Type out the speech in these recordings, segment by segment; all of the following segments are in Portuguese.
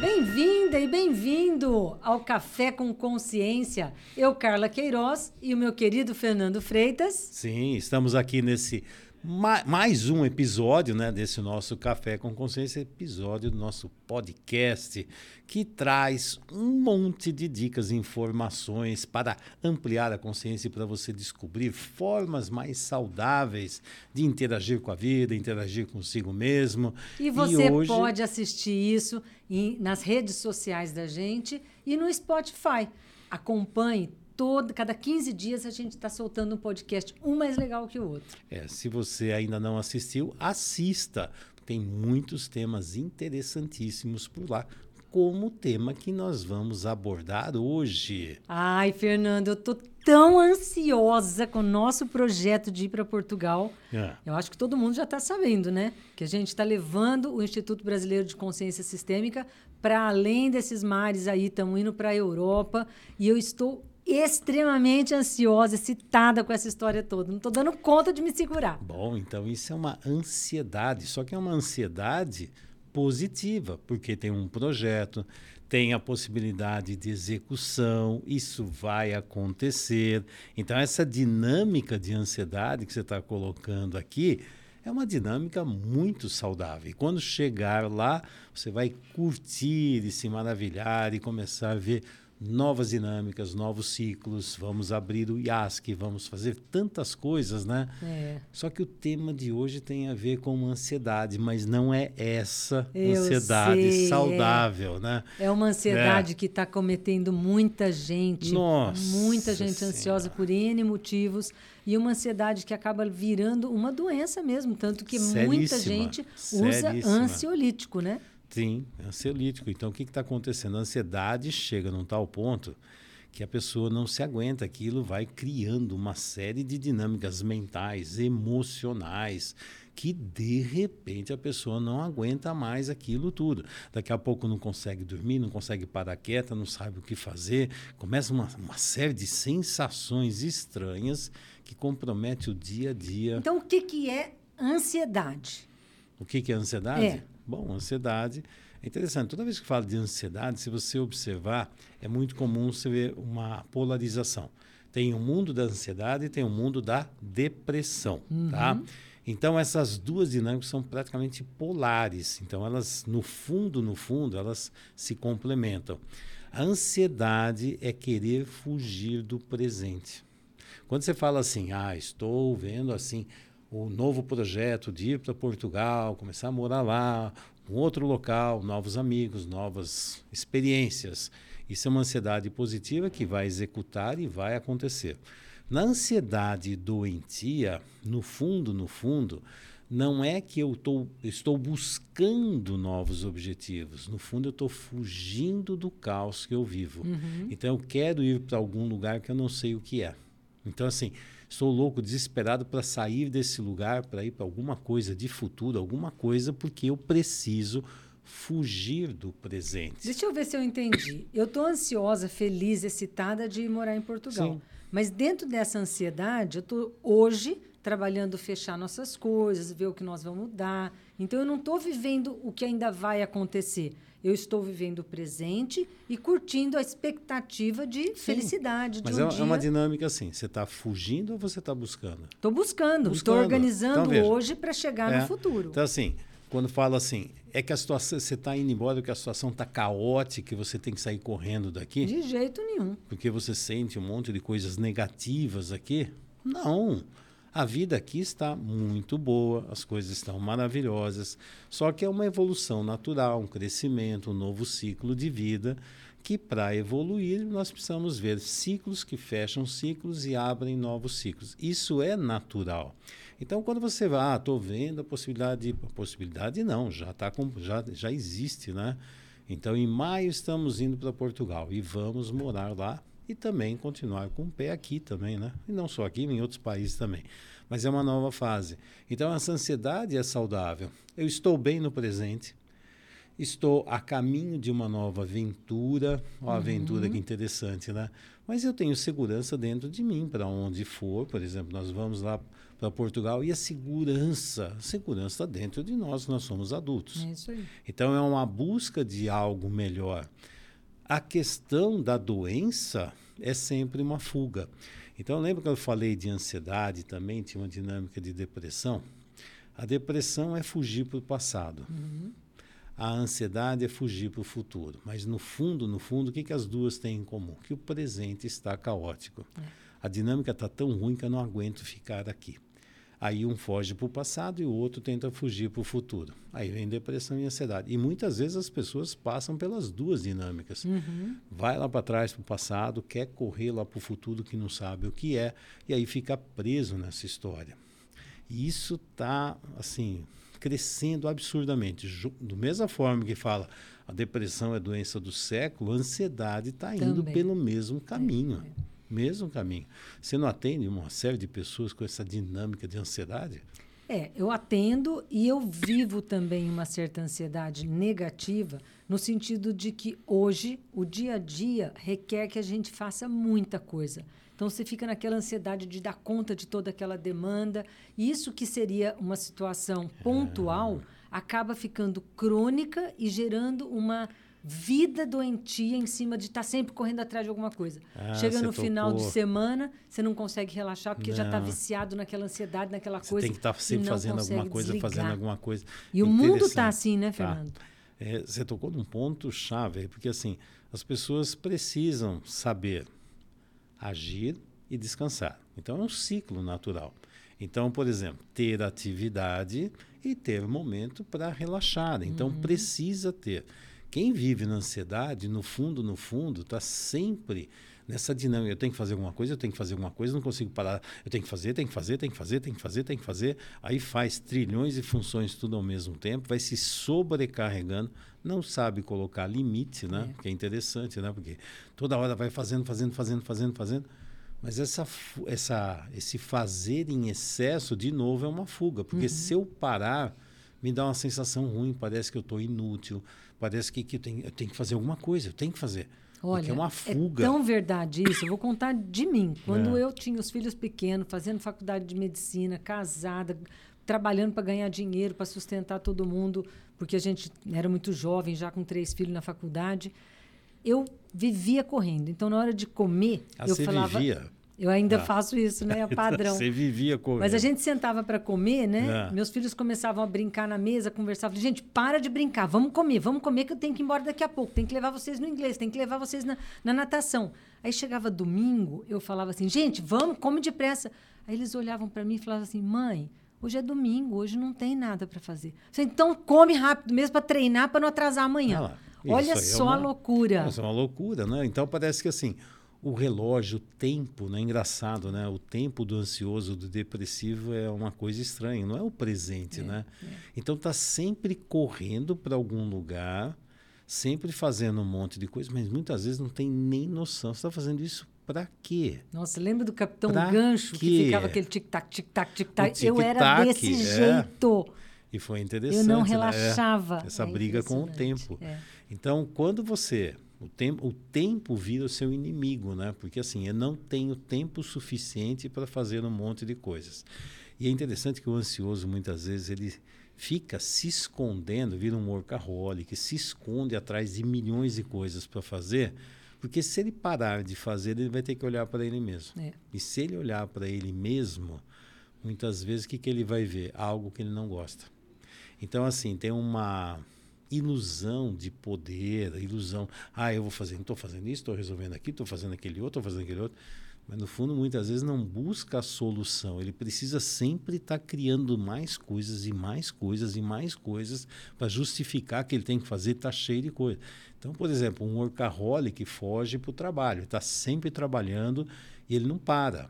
Bem-vinda e bem-vindo ao Café com Consciência. Eu, Carla Queiroz, e o meu querido Fernando Freitas. Sim, estamos aqui nesse mais um episódio né, desse nosso Café com Consciência, episódio do nosso podcast, que traz um monte de dicas e informações para ampliar a consciência e para você descobrir formas mais saudáveis de interagir com a vida, interagir consigo mesmo. E você e hoje... pode assistir isso em, nas redes sociais da gente e no Spotify. Acompanhe todo, cada 15 dias a gente está soltando um podcast, um mais legal que o outro. É, se você ainda não assistiu, assista. Tem muitos temas interessantíssimos por lá, como o tema que nós vamos abordar hoje. Ai, Fernando, eu tô tão ansiosa com o nosso projeto de ir para Portugal. É. Eu acho que todo mundo já está sabendo, né? Que a gente está levando o Instituto Brasileiro de Consciência Sistêmica para além desses mares aí, estamos indo para a Europa e eu estou extremamente ansiosa, excitada com essa história toda. Não estou dando conta de me segurar. Bom, então isso é uma ansiedade, só que é uma ansiedade positiva, porque tem um projeto, tem a possibilidade de execução, isso vai acontecer. Então, essa dinâmica de ansiedade que você está colocando aqui é uma dinâmica muito saudável. E quando chegar lá, você vai curtir e se maravilhar e começar a ver novas dinâmicas, novos ciclos, vamos abrir o IASC, vamos fazer tantas coisas, né? É. Só que o tema de hoje tem a ver com ansiedade, mas não é essa Eu ansiedade sei, saudável, é. né? É uma ansiedade é. que está cometendo muita gente, Nossa muita gente senhora. ansiosa por N motivos e uma ansiedade que acaba virando uma doença mesmo, tanto que Seríssima. muita gente usa Seríssima. ansiolítico, né? Sim, é ansiolítico. Então, o que está acontecendo? A ansiedade chega num tal ponto que a pessoa não se aguenta, aquilo vai criando uma série de dinâmicas mentais, emocionais, que de repente a pessoa não aguenta mais aquilo tudo. Daqui a pouco não consegue dormir, não consegue parar quieta, não sabe o que fazer, começa uma, uma série de sensações estranhas que compromete o dia a dia. Então, o que, que é ansiedade? O que, que é ansiedade? É. Bom, ansiedade é interessante. Toda vez que fala de ansiedade, se você observar, é muito comum você ver uma polarização. Tem o um mundo da ansiedade e tem o um mundo da depressão, tá? uhum. tá? Então essas duas dinâmicas são praticamente polares. Então elas no fundo, no fundo, elas se complementam. A ansiedade é querer fugir do presente. Quando você fala assim, ah, estou vendo assim, o novo projeto de ir para Portugal, começar a morar lá, um outro local, novos amigos, novas experiências. Isso é uma ansiedade positiva que vai executar e vai acontecer. Na ansiedade doentia, no fundo, no fundo, não é que eu tô, estou buscando novos objetivos. No fundo, eu estou fugindo do caos que eu vivo. Uhum. Então, eu quero ir para algum lugar que eu não sei o que é. Então, assim, Estou louco, desesperado para sair desse lugar, para ir para alguma coisa de futuro, alguma coisa, porque eu preciso fugir do presente. Deixa eu ver se eu entendi. Eu estou ansiosa, feliz, excitada de morar em Portugal. Sim. Mas dentro dessa ansiedade, eu estou hoje trabalhando fechar nossas coisas, ver o que nós vamos mudar. Então eu não estou vivendo o que ainda vai acontecer. Eu estou vivendo o presente e curtindo a expectativa de Sim, felicidade. Mas de um é, dia. é uma dinâmica assim: você está fugindo ou você está buscando? Estou buscando, estou organizando então, hoje para chegar é, no futuro. Então, assim, quando fala assim, é que a situação, você está indo embora porque a situação está caótica e você tem que sair correndo daqui? De jeito nenhum. Porque você sente um monte de coisas negativas aqui? Não. A vida aqui está muito boa, as coisas estão maravilhosas, só que é uma evolução natural, um crescimento, um novo ciclo de vida, que para evoluir nós precisamos ver ciclos que fecham ciclos e abrem novos ciclos. Isso é natural. Então, quando você vai, ah, estou vendo a possibilidade, a possibilidade não, já, tá com, já, já existe, né? Então, em maio estamos indo para Portugal e vamos morar lá e também continuar com o pé aqui também, né? E não só aqui, em outros países também. Mas é uma nova fase. Então essa ansiedade é saudável. Eu estou bem no presente. estou a caminho de uma nova aventura. Aventura uhum. que interessante, né? Mas eu tenho segurança dentro de mim para onde for. Por exemplo, nós vamos lá para Portugal e a segurança, a segurança está dentro de nós, nós somos adultos. É isso aí. Então é uma busca de algo melhor. A questão da doença é sempre uma fuga. Então lembra que eu falei de ansiedade também, tinha uma dinâmica de depressão? A depressão é fugir para o passado. Uhum. A ansiedade é fugir para o futuro. Mas no fundo, no fundo, o que, que as duas têm em comum? Que o presente está caótico. É. A dinâmica está tão ruim que eu não aguento ficar aqui. Aí um foge para o passado e o outro tenta fugir para o futuro. Aí vem depressão e ansiedade. E muitas vezes as pessoas passam pelas duas dinâmicas. Uhum. Vai lá para trás, para o passado, quer correr lá para o futuro que não sabe o que é, e aí fica preso nessa história. E isso está, assim, crescendo absurdamente. Do mesma forma que fala a depressão é doença do século, a ansiedade está indo pelo mesmo caminho. É, é mesmo caminho. Você não atende uma série de pessoas com essa dinâmica de ansiedade? É, eu atendo e eu vivo também uma certa ansiedade negativa, no sentido de que hoje o dia a dia requer que a gente faça muita coisa. Então você fica naquela ansiedade de dar conta de toda aquela demanda. E isso que seria uma situação pontual é. acaba ficando crônica e gerando uma vida doentia em cima de estar tá sempre correndo atrás de alguma coisa. Ah, Chega no final de semana, você não consegue relaxar porque tá não. já está viciado naquela ansiedade, naquela você coisa. Tem que estar tá sempre fazendo alguma coisa, desligar. fazendo alguma coisa. E o mundo está assim, né, tá. Fernando? Tá. É, você tocou num ponto chave, porque assim, as pessoas precisam saber agir e descansar. Então é um ciclo natural. Então, por exemplo, ter atividade e ter momento para relaxar. Então uhum. precisa ter. Quem vive na ansiedade, no fundo, no fundo, está sempre nessa dinâmica. Eu tenho que fazer alguma coisa, eu tenho que fazer alguma coisa, não consigo parar. Eu tenho que fazer, tenho que fazer, tenho que fazer, tenho que fazer, tenho que fazer. Aí faz trilhões de funções tudo ao mesmo tempo, vai se sobrecarregando, não sabe colocar limite, né? É. Que é interessante, né? Porque toda hora vai fazendo, fazendo, fazendo, fazendo, fazendo. Mas essa, essa, esse fazer em excesso, de novo, é uma fuga. Porque uhum. se eu parar, me dá uma sensação ruim, parece que eu estou inútil, parece que, que eu, tenho, eu tenho que fazer alguma coisa, eu tenho que fazer. Olha, porque é uma fuga. É tão verdade isso. Eu vou contar de mim. Quando é. eu tinha os filhos pequenos, fazendo faculdade de medicina, casada, trabalhando para ganhar dinheiro, para sustentar todo mundo, porque a gente era muito jovem, já com três filhos na faculdade. Eu vivia correndo. Então, na hora de comer, ah, eu falava. Vivia? Eu ainda ah. faço isso, né? É padrão. Você vivia comendo. Mas a gente sentava para comer, né? É. Meus filhos começavam a brincar na mesa, conversavam. Gente, para de brincar, vamos comer, vamos comer que eu tenho que ir embora daqui a pouco. Tem que levar vocês no inglês, tem que levar vocês na, na natação. Aí chegava domingo, eu falava assim, gente, vamos, come depressa. Aí eles olhavam para mim e falavam assim, mãe, hoje é domingo, hoje não tem nada para fazer. Falei, então come rápido mesmo para treinar, para não atrasar amanhã. Ah, Olha só é uma, a loucura. Isso é uma loucura, né? Então parece que assim o relógio, o tempo, né? Engraçado, né? O tempo do ansioso, do depressivo é uma coisa estranha, não é o presente, é, né? É. Então tá sempre correndo para algum lugar, sempre fazendo um monte de coisa, mas muitas vezes não tem nem noção. Você está fazendo isso para quê? Nossa, lembra do Capitão pra Gancho quê? que ficava aquele tic-tac, tic-tac, tic-tac? Tic Eu era desse é. jeito. E foi interessante. Eu não né? relaxava. Né? Essa é briga com o tempo. É. Então, quando você o tempo, o tempo vira o seu inimigo, né? Porque assim, eu não tenho tempo suficiente para fazer um monte de coisas. E é interessante que o ansioso muitas vezes ele fica se escondendo, vira um workaholic, se esconde atrás de milhões de coisas para fazer, porque se ele parar de fazer, ele vai ter que olhar para ele mesmo. É. E se ele olhar para ele mesmo, muitas vezes o que, que ele vai ver? Algo que ele não gosta. Então, assim, tem uma ilusão de poder, ilusão. Ah, eu vou fazer, estou fazendo isso, estou resolvendo aqui, estou fazendo aquele outro, estou fazendo aquele outro. Mas no fundo, muitas vezes não busca a solução. Ele precisa sempre estar tá criando mais coisas e mais coisas e mais coisas para justificar que ele tem que fazer, está cheio de coisa. Então, por exemplo, um workaholic foge para o trabalho, está sempre trabalhando e ele não para.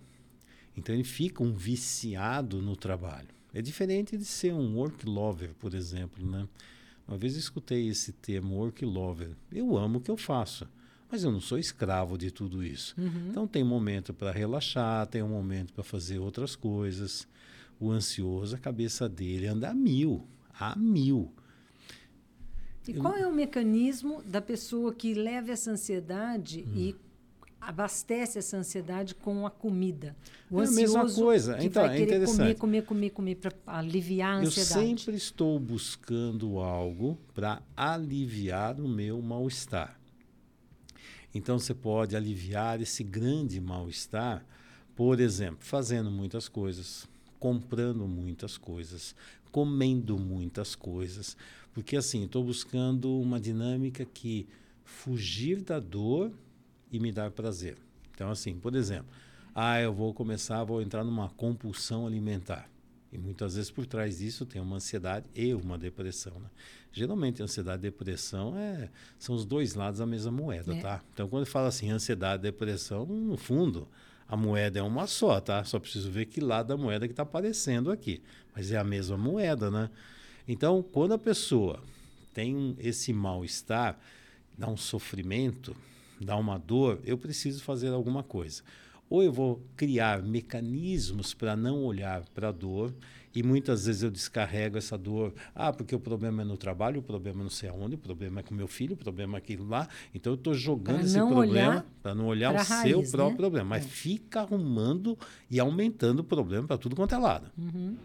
Então ele fica um viciado no trabalho. É diferente de ser um work lover, por exemplo, né? Uma vez eu escutei esse termo work lover. Eu amo o que eu faço, mas eu não sou escravo de tudo isso. Uhum. Então tem momento para relaxar, tem um momento para fazer outras coisas. O ansioso, a cabeça dele anda a mil, a mil. E qual é o mecanismo da pessoa que leva essa ansiedade hum. e abastece essa ansiedade com a comida. O é a mesma coisa. Então, vai é interessante. Comer, comer, comer, comer para aliviar a ansiedade. Eu sempre estou buscando algo para aliviar o meu mal-estar. Então você pode aliviar esse grande mal-estar, por exemplo, fazendo muitas coisas, comprando muitas coisas, comendo muitas coisas, porque assim, estou buscando uma dinâmica que fugir da dor e me dar prazer. Então, assim, por exemplo, ah, eu vou começar, vou entrar numa compulsão alimentar. E muitas vezes por trás disso tem uma ansiedade e uma depressão. Né? Geralmente, ansiedade e depressão é, são os dois lados da mesma moeda, é. tá? Então, quando fala assim, ansiedade e depressão, no fundo, a moeda é uma só, tá? Só preciso ver que lado da moeda que está aparecendo aqui. Mas é a mesma moeda, né? Então, quando a pessoa tem esse mal-estar, dá um sofrimento, dá uma dor, eu preciso fazer alguma coisa. Ou eu vou criar mecanismos para não olhar para a dor, e muitas vezes eu descarrego essa dor. Ah, porque o problema é no trabalho, o problema é não sei aonde, o problema é com meu filho, o problema é aquilo lá. Então eu estou jogando pra esse problema para não olhar o raiz, seu próprio né? problema. Mas é. fica arrumando e aumentando o problema para tudo quanto é lado. Uhum.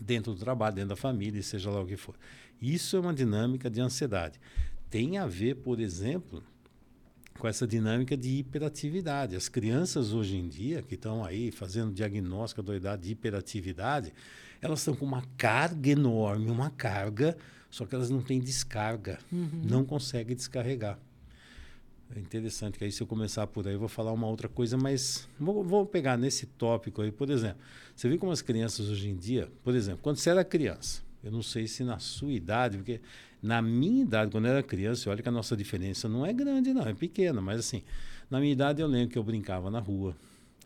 Dentro do trabalho, dentro da família, seja lá o que for. Isso é uma dinâmica de ansiedade. Tem a ver, por exemplo, com essa dinâmica de hiperatividade. As crianças hoje em dia, que estão aí fazendo diagnóstico da idade de hiperatividade, elas estão com uma carga enorme, uma carga, só que elas não têm descarga, uhum. não conseguem descarregar. É interessante que aí se eu começar por aí, eu vou falar uma outra coisa, mas vou, vou pegar nesse tópico aí, por exemplo. Você vê como as crianças hoje em dia, por exemplo, quando você era criança, eu não sei se na sua idade, porque na minha idade, quando eu era criança, olha que a nossa diferença não é grande, não, é pequena, mas assim, na minha idade eu lembro que eu brincava na rua.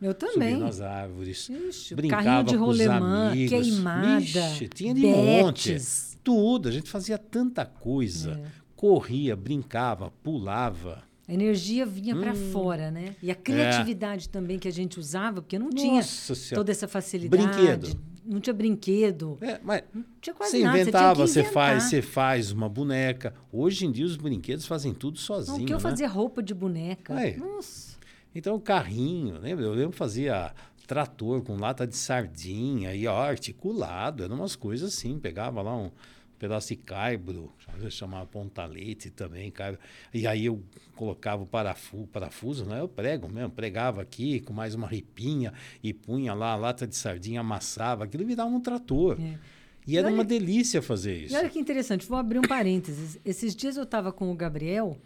Eu também. Subia nas árvores. Ixi, brincava de os amigos. queimada. Ixi, tinha de monte. Tudo. A gente fazia tanta coisa. É. Corria, brincava, pulava. A energia vinha hum. para fora, né? E a criatividade é. também que a gente usava, porque não Nossa tinha senhora. toda essa facilidade. Brinquedo não tinha brinquedo. É, mas não tinha quase você nada. inventava, você, faz, você faz uma boneca. Hoje em dia os brinquedos fazem tudo sozinho. Não, que eu né? fazia roupa de boneca. Nossa. Então carrinho, lembra? Eu lembro fazia trator com lata de sardinha e ó, articulado, eram umas coisas assim, pegava lá um pedaço de caibro, às vezes chamava pontalete também, caibro. E aí eu colocava o parafuso, parafuso, né? Eu prego mesmo, pregava aqui com mais uma ripinha e punha lá a lata de sardinha, amassava, aquilo virava um trator. É. E era olha, uma delícia fazer isso. E olha que interessante, vou abrir um parênteses. Esses dias eu estava com o Gabriel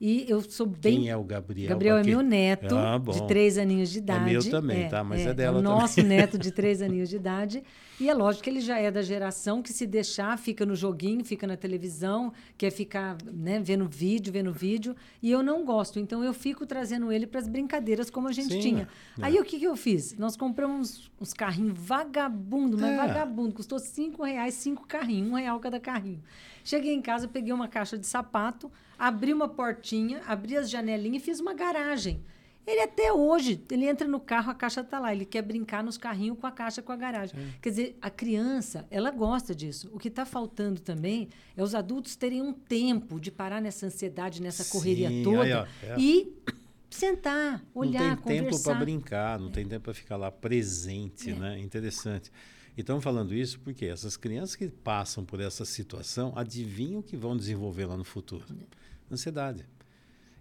e eu sou bem. Quem é o Gabriel? Gabriel é meu neto, ah, de três aninhos de idade. É meu também, é, tá? Mas é, é dela é o também. nosso neto de três aninhos de idade. E é lógico que ele já é da geração que se deixar, fica no joguinho, fica na televisão, quer ficar né, vendo vídeo, vendo vídeo. E eu não gosto. Então eu fico trazendo ele para as brincadeiras como a gente Sim, tinha. É. Aí o que, que eu fiz? Nós compramos uns carrinhos vagabundo, mas é. vagabundo. Custou cinco reais, cinco carrinhos, um real cada carrinho. Cheguei em casa, peguei uma caixa de sapato, abri uma portinha, abri as janelinhas e fiz uma garagem. Ele até hoje, ele entra no carro, a caixa está lá. Ele quer brincar nos carrinhos com a caixa, com a garagem. É. Quer dizer, a criança, ela gosta disso. O que está faltando também é os adultos terem um tempo de parar nessa ansiedade, nessa Sim, correria toda aí, ó, é. e sentar, olhar, Não tem conversar. tempo para brincar, não é. tem tempo para ficar lá presente, é. né? Interessante. E estamos falando isso porque essas crianças que passam por essa situação adivinham o que vão desenvolver lá no futuro. É. Ansiedade.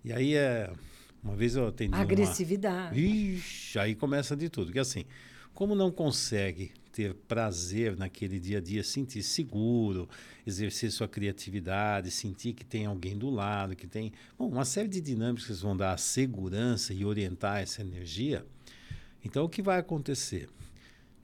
E aí é uma vez eu atendi Agressividade. Uma... Ixi, aí começa de tudo. Porque assim, como não consegue ter prazer naquele dia a dia, sentir seguro, exercer sua criatividade, sentir que tem alguém do lado, que tem bom, uma série de dinâmicas que vão dar segurança e orientar essa energia. Então, o que vai acontecer?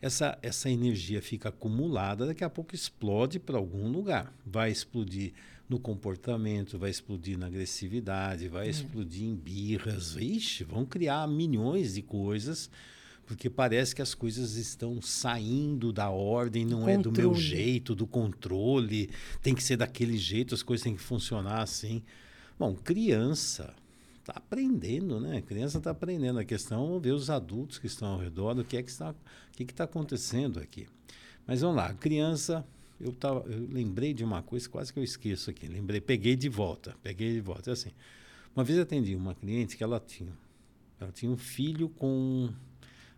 Essa, essa energia fica acumulada, daqui a pouco explode para algum lugar. Vai explodir no comportamento, vai explodir na agressividade, vai é. explodir em birras. Ixi, vão criar milhões de coisas, porque parece que as coisas estão saindo da ordem, não é do meu jeito, do controle, tem que ser daquele jeito, as coisas têm que funcionar assim. Bom, criança está aprendendo, né? A criança está aprendendo. A questão é ver os adultos que estão ao redor, o que é que está, que está acontecendo aqui. Mas vamos lá, criança eu, tava, eu lembrei de uma coisa, quase que eu esqueço aqui. Lembrei, peguei de volta, peguei de volta. É assim, uma vez atendi uma cliente que ela tinha, ela tinha um filho com,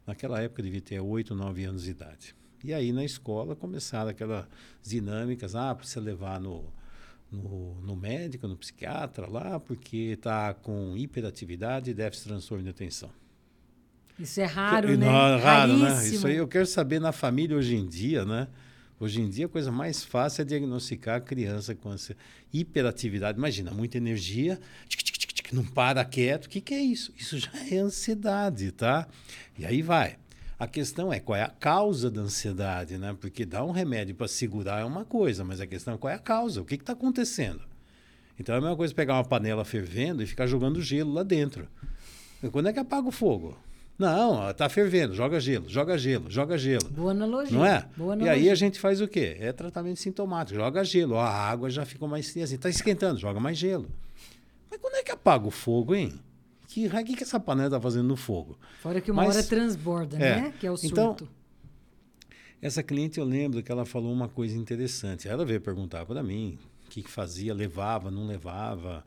naquela época devia ter 8, 9 anos de idade. E aí na escola começaram aquelas dinâmicas, ah, precisa levar no, no, no médico, no psiquiatra lá, porque está com hiperatividade e déficit de transtorno de atenção. Isso é raro, que, né? Não, raro, né? Isso aí eu quero saber na família hoje em dia, né? Hoje em dia a coisa mais fácil é diagnosticar a criança com essa hiperatividade. Imagina, muita energia, tic, tic, tic, não para quieto. O que, que é isso? Isso já é ansiedade, tá? E aí vai. A questão é qual é a causa da ansiedade, né? Porque dar um remédio para segurar é uma coisa, mas a questão é qual é a causa, o que está acontecendo. Então é a mesma coisa pegar uma panela fervendo e ficar jogando gelo lá dentro. Quando é que apaga o fogo? Não, está fervendo, joga gelo, joga gelo, joga gelo. Boa analogia. Não é? Boa analogia. E aí a gente faz o quê? É tratamento sintomático, joga gelo, a água já ficou mais fria, está esquentando, joga mais gelo. Mas quando é que apaga o fogo, hein? Que que, que essa panela está fazendo no fogo? Fora que uma Mas, hora transborda, é, né? Que é o surto. Então, essa cliente eu lembro que ela falou uma coisa interessante. Ela veio perguntar para mim o que, que fazia, levava, não levava.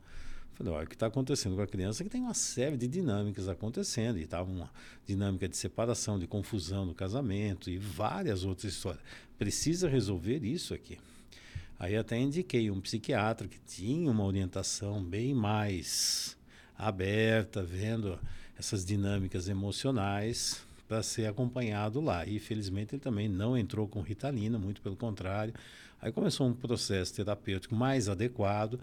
Falei, olha, o que está acontecendo com a criança é que tem uma série de dinâmicas acontecendo. E estava uma dinâmica de separação, de confusão no casamento e várias outras histórias. Precisa resolver isso aqui. Aí até indiquei um psiquiatra que tinha uma orientação bem mais aberta, vendo essas dinâmicas emocionais para ser acompanhado lá. E felizmente ele também não entrou com Ritalina, muito pelo contrário. Aí começou um processo terapêutico mais adequado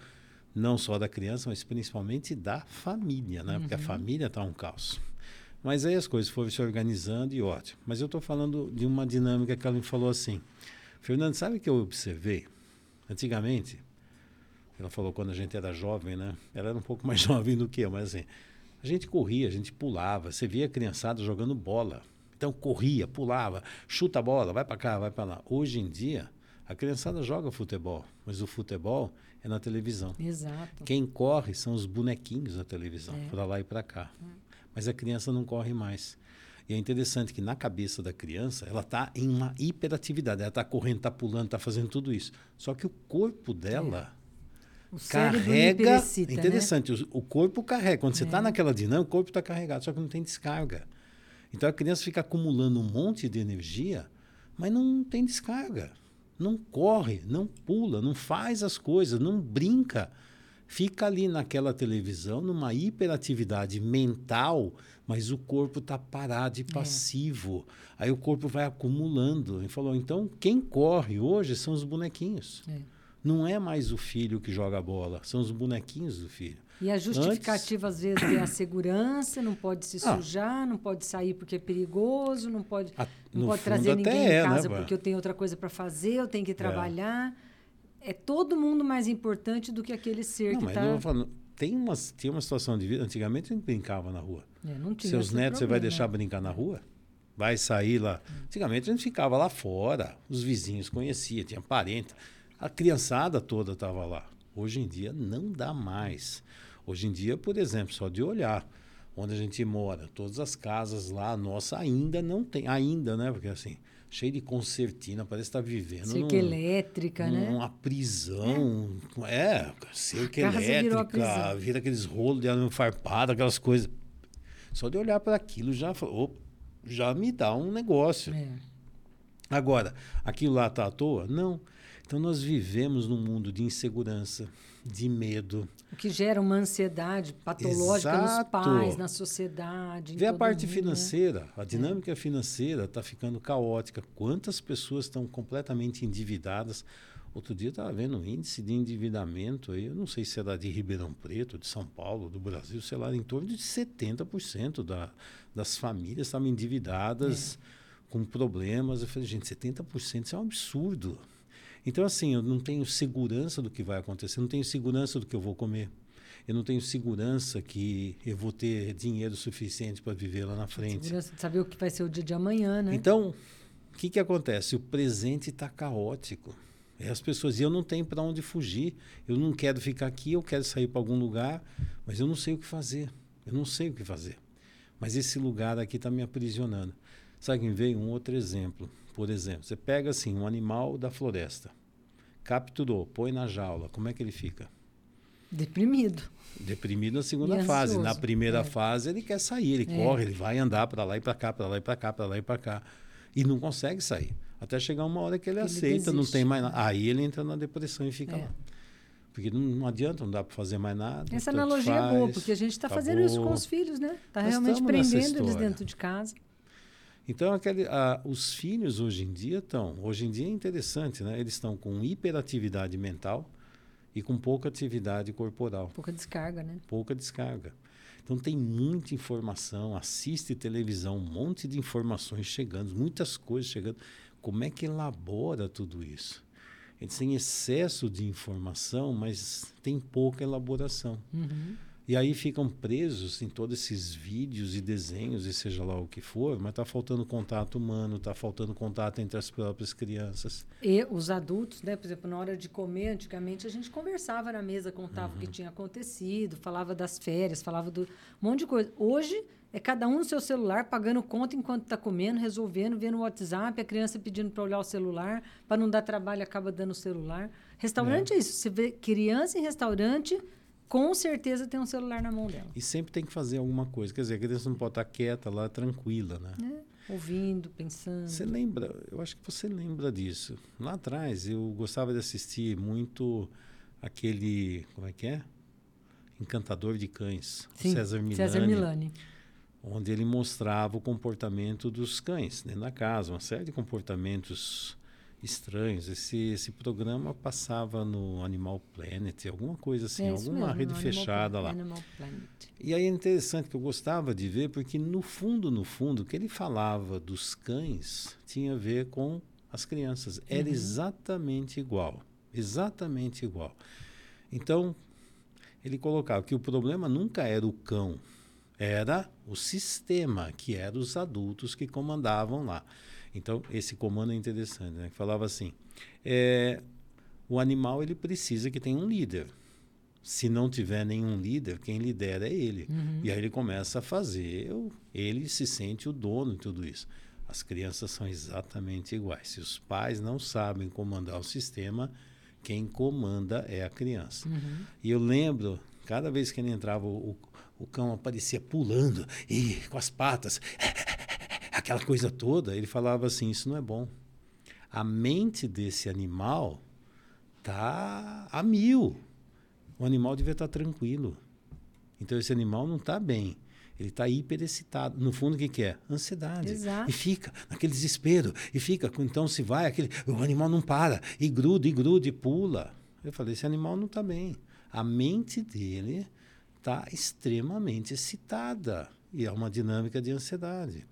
não só da criança, mas principalmente da família, né? Uhum. Porque a uhum. família está um caos. Mas aí as coisas foram se organizando e ótimo. Mas eu estou falando de uma dinâmica que ela me falou assim. Fernando, sabe o que eu observei? Antigamente, ela falou quando a gente era jovem, né? Ela era um pouco mais jovem do que eu, mas assim, a gente corria, a gente pulava, você via a criançada jogando bola. Então corria, pulava, chuta a bola, vai para cá, vai para lá. Hoje em dia, a criançada joga futebol, mas o futebol é na televisão. Exato. Quem corre são os bonequinhos da televisão, é. para lá e para cá. É. Mas a criança não corre mais. E é interessante que na cabeça da criança, ela está em uma hiperatividade. Ela está correndo, está pulando, está fazendo tudo isso. Só que o corpo dela é. o carrega. Né? Interessante, né? o, corpo carrega. Quando você está é. naquela dinâmica, o corpo está carregado, só que não tem descarga. Então a criança fica acumulando um monte de energia, mas não tem descarga não corre, não pula, não faz as coisas, não brinca. Fica ali naquela televisão, numa hiperatividade mental, mas o corpo está parado e é. passivo. É. Aí o corpo vai acumulando. Ele falou: então, quem corre hoje são os bonequinhos. É. Não é mais o filho que joga bola, são os bonequinhos do filho. E a justificativa, Antes... às vezes, é a segurança, não pode se ah. sujar, não pode sair porque é perigoso, não pode, a, não pode trazer ninguém é, em né, casa né, porque eu tenho outra coisa para fazer, eu tenho que é. trabalhar. É. é. todo mundo mais importante do que aquele ser não, que está... Tem uma, tem uma situação de vida... Antigamente a gente brincava na rua. É, não tinha Seus netos, problema. você vai deixar brincar na rua? Vai sair lá. Antigamente a gente ficava lá fora, os vizinhos conheciam, tinha parente. A criançada toda estava lá. Hoje em dia não dá mais. Hoje em dia, por exemplo, só de olhar onde a gente mora, todas as casas lá, nossa, ainda não tem, ainda, né? Porque assim, cheio de concertina, parece estar tá vivendo cerca num, elétrica, num, né? Uma prisão, é, é cerca elétrica, vira aqueles rolos de arame farpado, aquelas coisas. Só de olhar para aquilo já, oh, já me dá um negócio. É. Agora, aquilo lá está à toa? Não. Então nós vivemos num mundo de insegurança, de medo. O que gera uma ansiedade patológica Exato. nos pais, na sociedade. Vê a parte mundo, né? financeira, né? a dinâmica é. financeira está ficando caótica. Quantas pessoas estão completamente endividadas? Outro dia estava vendo o índice de endividamento aí, eu não sei se era de Ribeirão Preto, de São Paulo, do Brasil, sei lá, em torno de 70% da, das famílias estavam endividadas é. com problemas. Eu falei, gente, 70% isso é um absurdo. Então, assim, eu não tenho segurança do que vai acontecer, não tenho segurança do que eu vou comer. Eu não tenho segurança que eu vou ter dinheiro suficiente para viver lá na frente. Segurança de saber o que vai ser o dia de amanhã, né? Então, o que, que acontece? O presente está caótico. As pessoas, e eu não tenho para onde fugir. Eu não quero ficar aqui, eu quero sair para algum lugar, mas eu não sei o que fazer. Eu não sei o que fazer. Mas esse lugar aqui está me aprisionando. Sabe quem veio? Um outro exemplo. Por exemplo, você pega assim um animal da floresta. Capturou, põe na jaula, como é que ele fica? Deprimido. Deprimido na segunda fase. Na primeira é. fase, ele quer sair, ele é. corre, ele vai andar para lá e para cá, para lá e para cá, para lá e para cá. E não consegue sair. Até chegar uma hora que ele, ele aceita, desiste. não tem mais nada. Aí ele entra na depressão e fica é. lá. Porque não, não, adianta, não dá para fazer mais nada. Essa analogia faz, é boa, porque a gente está fazendo isso com os filhos, né? Está realmente prendendo eles dentro de casa. Então, aquele, a, os filhos hoje em dia estão. Hoje em dia é interessante, né? Eles estão com hiperatividade mental e com pouca atividade corporal. Pouca descarga, né? Pouca descarga. Então tem muita informação, assiste televisão, um monte de informações chegando, muitas coisas chegando. Como é que elabora tudo isso? Eles têm excesso de informação, mas tem pouca elaboração. Uhum. E aí ficam presos em todos esses vídeos e desenhos, e seja lá o que for, mas está faltando contato humano, está faltando contato entre as próprias crianças. E os adultos, né? Por exemplo, na hora de comer, antigamente a gente conversava na mesa, contava uhum. o que uhum. tinha acontecido, falava das férias, falava do um monte de coisa. Hoje é cada um no seu celular, pagando conta enquanto está comendo, resolvendo, vendo o WhatsApp, a criança pedindo para olhar o celular, para não dar trabalho, acaba dando o celular. Restaurante é. é isso. Você vê criança em restaurante com certeza tem um celular na mão dela. E sempre tem que fazer alguma coisa. Quer dizer, a criança não pode estar quieta lá, tranquila, né? É, ouvindo, pensando. Você lembra, eu acho que você lembra disso. Lá atrás, eu gostava de assistir muito aquele, como é que é? Encantador de Cães, Sim, César Milani. César Milani. Onde ele mostrava o comportamento dos cães dentro da casa, uma série de comportamentos estranhos. Esse, esse programa passava no Animal Planet, alguma coisa assim, é alguma mesmo, rede fechada lá. E aí é interessante que eu gostava de ver, porque no fundo, no fundo, o que ele falava dos cães tinha a ver com as crianças. Era uhum. exatamente igual. Exatamente igual. Então, ele colocava que o problema nunca era o cão, era o sistema, que eram os adultos que comandavam lá. Então, esse comando é interessante, né? Falava assim, é, o animal ele precisa que tenha um líder. Se não tiver nenhum líder, quem lidera é ele. Uhum. E aí ele começa a fazer, ele se sente o dono de tudo isso. As crianças são exatamente iguais. Se os pais não sabem comandar o sistema, quem comanda é a criança. Uhum. E eu lembro, cada vez que ele entrava, o, o cão aparecia pulando e com as patas aquela coisa toda, ele falava assim: isso não é bom. A mente desse animal tá a mil. O animal devia estar tá tranquilo. Então esse animal não está bem. Ele está hiperexcitado. No fundo, o que, que é? Ansiedade. Exato. E fica naquele desespero. E fica, então se vai, aquele, o animal não para. E gruda, e gruda, e pula. Eu falei, esse animal não está bem. A mente dele está extremamente excitada. E é uma dinâmica de ansiedade.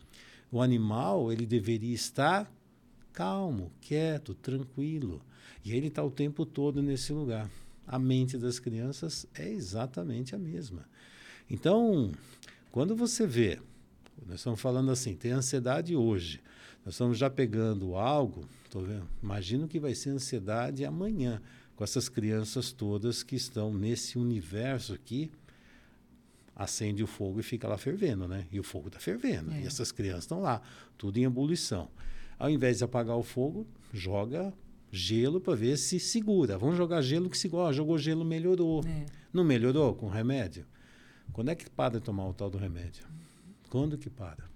O animal, ele deveria estar calmo, quieto, tranquilo. E ele está o tempo todo nesse lugar. A mente das crianças é exatamente a mesma. Então, quando você vê, nós estamos falando assim, tem ansiedade hoje, nós estamos já pegando algo, tô vendo? Imagino que vai ser ansiedade amanhã, com essas crianças todas que estão nesse universo aqui, acende o fogo e fica lá fervendo, né? E o fogo está fervendo. É. E essas crianças estão lá, tudo em ebulição. Ao invés de apagar o fogo, joga gelo para ver se segura. Vamos jogar gelo que segura. jogou gelo, melhorou. É. Não melhorou com remédio? Quando é que para de tomar o tal do remédio? Quando que para?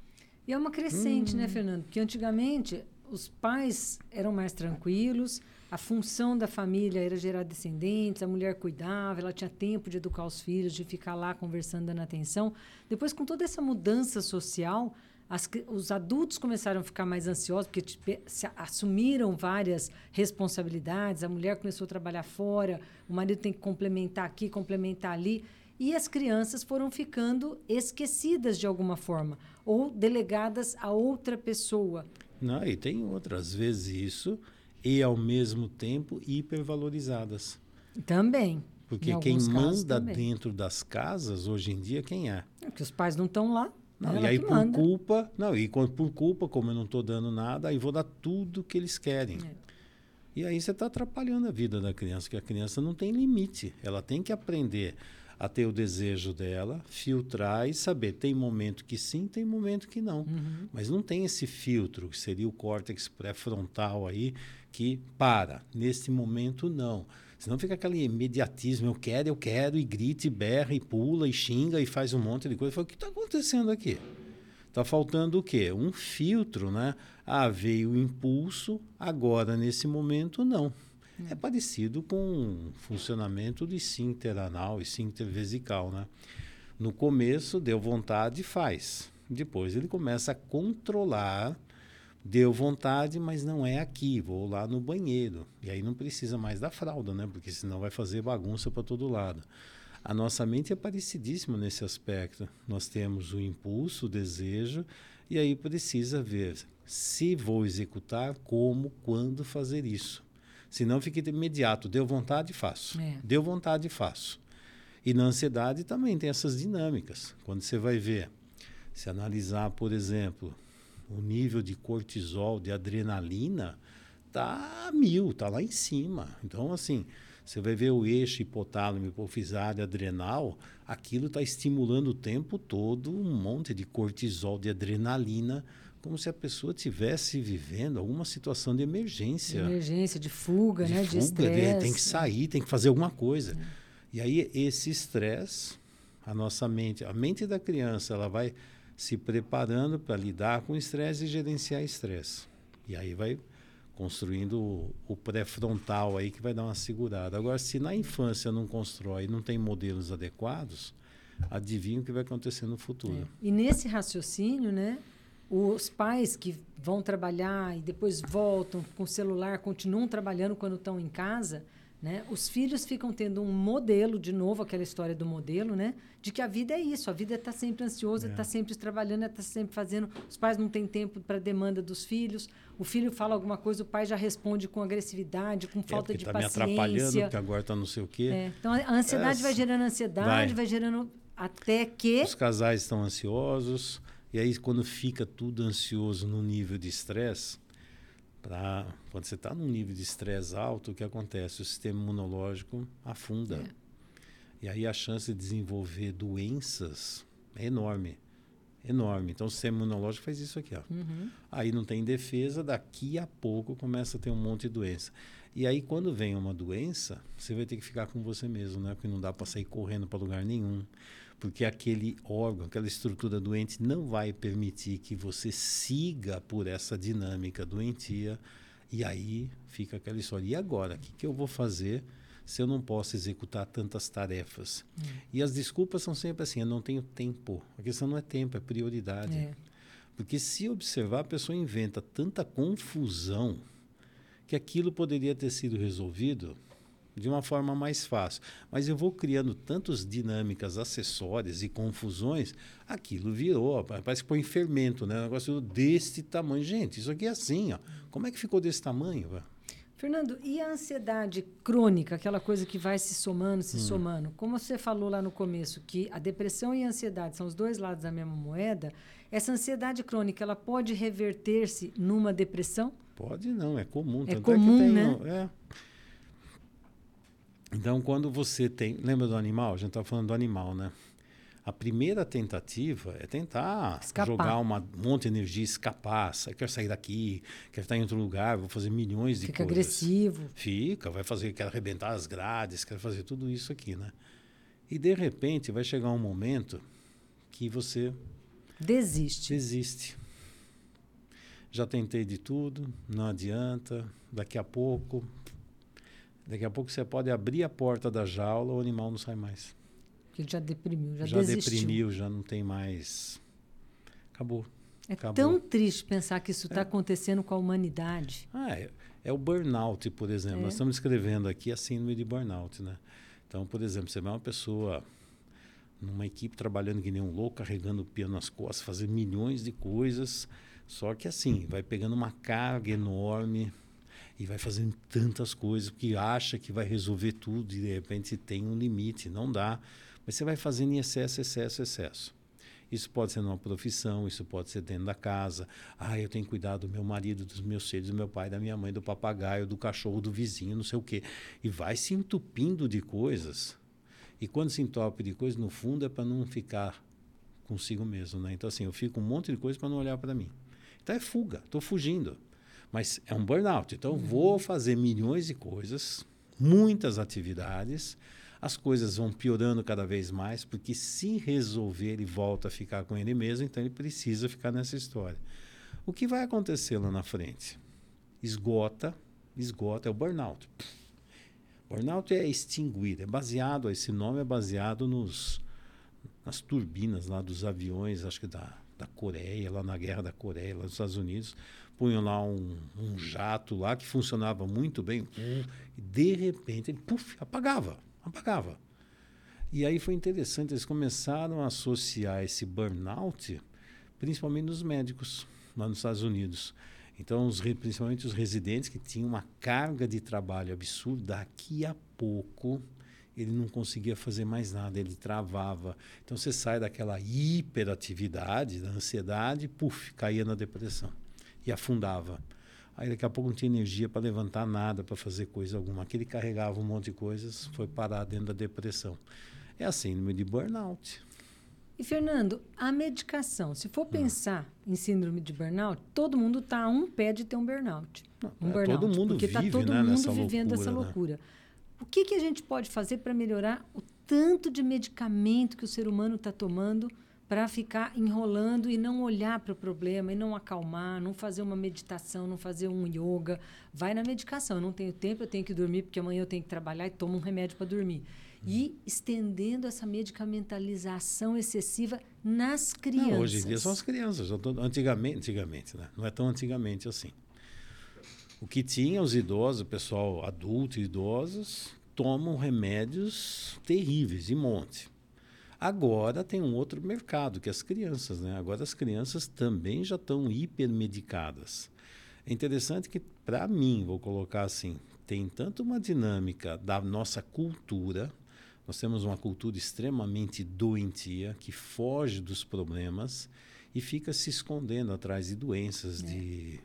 E é uma crescente, né, hum. né, Fernando? Porque antigamente os pais eram mais tranquilos, a função da família era gerar descendentes, a mulher cuidava, ela tinha tempo de educar os filhos, de ficar lá conversando, dando atenção. Depois, com toda essa mudança social, as, os adultos começaram a ficar mais ansiosos, porque se assumiram várias responsabilidades, a mulher começou a trabalhar fora, o marido tem que complementar aqui, complementar ali. E as crianças foram ficando esquecidas de alguma forma, ou delegadas a outra pessoa. Não, e tem outras vezes isso e, ao mesmo tempo, hipervalorizadas. Também. Porque quem manda dentro das casas, hoje em dia, quem é? É que os pais não estão lá. Não, e aí, por manda. culpa, não, e por culpa, como eu não estou dando nada, aí vou dar tudo que eles querem. É. E aí você está atrapalhando a vida da criança, que a criança não tem limite. Ela tem que aprender a ter o desejo dela, filtrar e saber. Tem momento que sim, tem momento que não. Uhum. Mas não tem esse filtro, que seria o córtex pré-frontal aí, que para. Neste momento, não. Senão fica aquele imediatismo, eu quero, eu quero, e grita, e berra, e pula, e xinga, e faz um monte de coisa. Falo, o que está acontecendo aqui? Está faltando o quê? Um filtro, né? Ah, veio o impulso, agora, nesse momento, não. É parecido com o funcionamento do esfíncter anal e esfíncter vesical, né? No começo, deu vontade, faz. Depois ele começa a controlar Deu vontade, mas não é aqui, vou lá no banheiro. E aí não precisa mais da fralda, né? Porque senão vai fazer bagunça para todo lado. A nossa mente é parecidíssima nesse aspecto. Nós temos o impulso, o desejo, e aí precisa ver se vou executar, como, quando fazer isso. Senão fica imediato, deu vontade, faço. É. Deu vontade, faço. E na ansiedade também tem essas dinâmicas. Quando você vai ver, se analisar, por exemplo, o nível de cortisol, de adrenalina, tá mil, tá lá em cima. Então, assim, você vai ver o eixo hipotálamo, hipofisário, adrenal, aquilo está estimulando o tempo todo um monte de cortisol, de adrenalina, como se a pessoa tivesse vivendo alguma situação de emergência. De emergência, de fuga, de né? Fuga, de estresse. Tem que sair, tem que fazer alguma coisa. É. E aí, esse estresse, a nossa mente, a mente da criança, ela vai se preparando para lidar com estresse e gerenciar estresse. E aí vai construindo o, o pré-frontal aí que vai dar uma segurada. Agora, se na infância não constrói, não tem modelos adequados, adivinha o que vai acontecer no futuro. É. E nesse raciocínio, né, os pais que vão trabalhar e depois voltam com o celular, continuam trabalhando quando estão em casa, né? Os filhos ficam tendo um modelo, de novo, aquela história do modelo, né? de que a vida é isso, a vida está sempre ansiosa, está é. sempre trabalhando, está sempre fazendo. Os pais não têm tempo para a demanda dos filhos. O filho fala alguma coisa, o pai já responde com agressividade, com é, falta é, de tá paciência. Está me atrapalhando, porque agora está não sei o quê. É. Então, a ansiedade vai gerando ansiedade, vai. vai gerando até que... Os casais estão ansiosos, e aí quando fica tudo ansioso no nível de estresse, Pra, quando você está num nível de estresse alto, o que acontece? O sistema imunológico afunda. É. E aí a chance de desenvolver doenças é enorme. Enorme. Então o sistema imunológico faz isso aqui. Ó. Uhum. Aí não tem defesa, daqui a pouco começa a ter um monte de doença. E aí quando vem uma doença, você vai ter que ficar com você mesmo, né? Porque não dá para sair correndo para lugar nenhum porque aquele órgão, aquela estrutura doente não vai permitir que você siga por essa dinâmica doentia. E aí fica aquela história. E agora? O que, que eu vou fazer se eu não posso executar tantas tarefas? Hum. E as desculpas são sempre assim: eu não tenho tempo. A questão não é tempo, é prioridade. É. Porque se observar, a pessoa inventa tanta confusão que aquilo poderia ter sido resolvido de uma forma mais fácil. Mas eu vou criando tantas dinâmicas acessórias e confusões, aquilo virou, parece que põe fermento, né? Um negócio desse tamanho. Gente, isso aqui é assim, ó. Como é que ficou desse tamanho? Fernando, e a ansiedade crônica, aquela coisa que vai se somando, se hum. somando? Como você falou lá no começo, que a depressão e a ansiedade são os dois lados da mesma moeda, essa ansiedade crônica, ela pode reverter-se numa depressão? Pode não, é comum. É comum, é tem, né? É. Então, quando você tem. Lembra do animal? A gente estava falando do animal, né? A primeira tentativa é tentar escapar. jogar uma, um monte de energia, escapar. Quer sair daqui, quer estar em outro lugar, vou fazer milhões de Fica coisas. Fica agressivo. Fica, vai fazer, quer arrebentar as grades, quer fazer tudo isso aqui, né? E de repente vai chegar um momento que você desiste. Desiste. Já tentei de tudo, não adianta. Daqui a pouco Daqui a pouco você pode abrir a porta da jaula, o animal não sai mais. Porque já deprimiu, já, já desistiu. deprimiu, já não tem mais. Acabou. É Acabou. tão triste pensar que isso está é. acontecendo com a humanidade. Ah, é, é o burnout, por exemplo. É. Nós estamos escrevendo aqui a síndrome de burnout, né? Então, por exemplo, você vê uma pessoa numa equipe trabalhando que nem um louco, carregando o piano nas costas, fazendo milhões de coisas, só que assim, vai pegando uma carga enorme, e vai fazendo tantas coisas que acha que vai resolver tudo e de repente tem um limite, não dá. Mas você vai fazendo em excesso, excesso, excesso. Isso pode ser numa profissão, isso pode ser dentro da casa. Ah, eu tenho cuidar do meu marido, dos meus filhos, do meu pai, da minha mãe, do papagaio, do cachorro, do vizinho, não sei o quê. E vai se entupindo de coisas. E quando se entope de coisa, no fundo é para não ficar consigo mesmo, né? Então assim, eu fico um monte de coisa para não olhar para mim. Então é fuga, estou fugindo. Mas é um burnout. Então vou fazer milhões de coisas, muitas atividades, as coisas vão piorando cada vez mais, porque se resolver ele volta a ficar com ele mesmo, então ele precisa ficar nessa história. O que vai acontecer lá na frente? Esgota, esgota, é o burnout. Burnout é extinguir, é baseado, esse nome é baseado nos, nas turbinas lá dos aviões, acho que da, da Coreia, lá na guerra da Coreia, lá nos Estados Unidos, punham lá um, um jato lá que funcionava muito bem, e de repente ele puff, apagava, apagava. E aí foi interessante, eles começaram a associar esse burnout, principalmente nos médicos lá nos Estados Unidos. Então, os, principalmente os residentes que tinham uma carga de trabalho absurda, daqui a pouco ele não conseguia fazer mais nada, ele travava. Então, você sai daquela hiperatividade, da ansiedade, puf, caía na depressão e afundava. Aí daqui a pouco não tinha energia para levantar nada, para fazer coisa alguma. Aquele carregava um monte de coisas, foi parar dentro da depressão. É assim, no meio de burnout. E, Fernando, a medicação, se for hum. pensar hum. em síndrome de burnout, todo mundo está a um pé de ter um burnout. Não, um é, burnout todo mundo porque está todo né, mundo vivendo loucura, essa loucura. Né? O que, que a gente pode fazer para melhorar o tanto de medicamento que o ser humano está tomando para ficar enrolando e não olhar para o problema e não acalmar, não fazer uma meditação, não fazer um yoga? Vai na medicação. Eu não tenho tempo, eu tenho que dormir porque amanhã eu tenho que trabalhar e tomo um remédio para dormir e estendendo essa medicamentalização excessiva nas crianças. Não, hoje em dia são as crianças. Antigamente, antigamente né? não é tão antigamente assim. O que tinha os idosos, o pessoal adulto e idosos, tomam remédios terríveis, em monte. Agora tem um outro mercado, que é as crianças. Né? Agora as crianças também já estão hipermedicadas. É interessante que, para mim, vou colocar assim, tem tanto uma dinâmica da nossa cultura, nós temos uma cultura extremamente doentia, que foge dos problemas e fica se escondendo atrás de doenças, é. de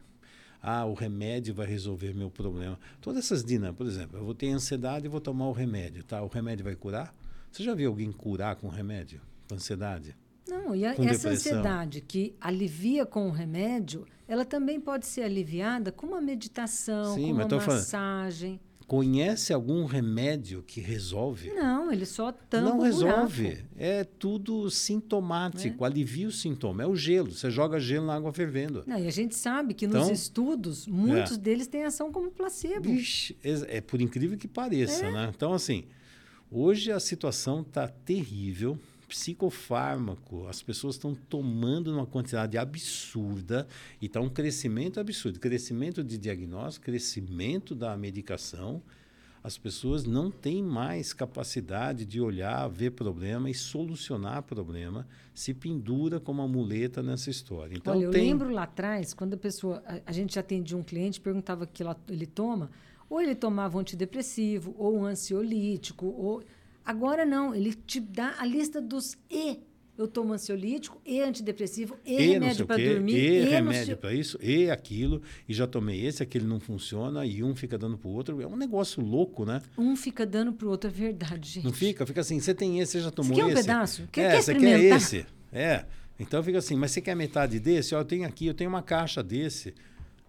ah, o remédio vai resolver meu problema. Todas essas dinâmicas, por exemplo, eu vou ter ansiedade e vou tomar o remédio, tá? O remédio vai curar? Você já viu alguém curar com remédio? Com ansiedade? Não, e a, essa ansiedade que alivia com o remédio, ela também pode ser aliviada com uma meditação, Sim, com uma massagem. Falando, Conhece algum remédio que resolve? Não, ele só tampa Não resolve. É tudo sintomático, é. alivia o sintoma. É o gelo. Você joga gelo na água fervendo. Não, e a gente sabe que nos então, estudos, muitos é. deles têm ação como placebo. Ixi, é, é por incrível que pareça, é. né? Então, assim, hoje a situação está terrível psicofármaco, as pessoas estão tomando uma quantidade absurda e está um crescimento absurdo. Crescimento de diagnóstico, crescimento da medicação. As pessoas não têm mais capacidade de olhar, ver problema e solucionar problema, se pendura como uma muleta nessa história. Então, Olha, eu tem... lembro lá atrás, quando a pessoa, a, a gente atendia um cliente, perguntava o que ele toma, ou ele tomava um antidepressivo, ou um ansiolítico, ou Agora não, ele te dá a lista dos E. Eu tomo ansiolítico, e antidepressivo, e, e remédio para dormir, e, e remédio para isso, e aquilo, e já tomei esse, aquele não funciona, e um fica dando para o outro. É um negócio louco, né? Um fica dando para o outro, é verdade, gente. Não fica? Fica assim, você tem esse, você já tomou você quer esse. um pedaço? Quer, é, quer você quer esse. É. Então fica assim, mas você quer metade desse? Ó, eu tenho aqui, eu tenho uma caixa desse.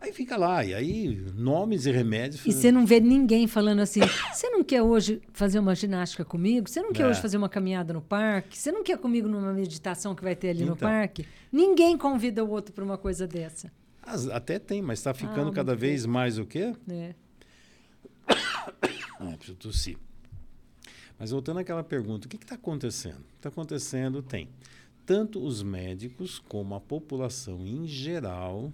Aí fica lá, e aí nomes e remédios. E você não vê ninguém falando assim: você não quer hoje fazer uma ginástica comigo? Você não quer é. hoje fazer uma caminhada no parque? Você não quer comigo numa meditação que vai ter ali então, no parque? Ninguém convida o outro para uma coisa dessa. Até tem, mas está ficando ah, cada vez mais o quê? É. ah, preciso tossir. Mas voltando àquela pergunta, o que está acontecendo? Está acontecendo, tem. Tanto os médicos como a população em geral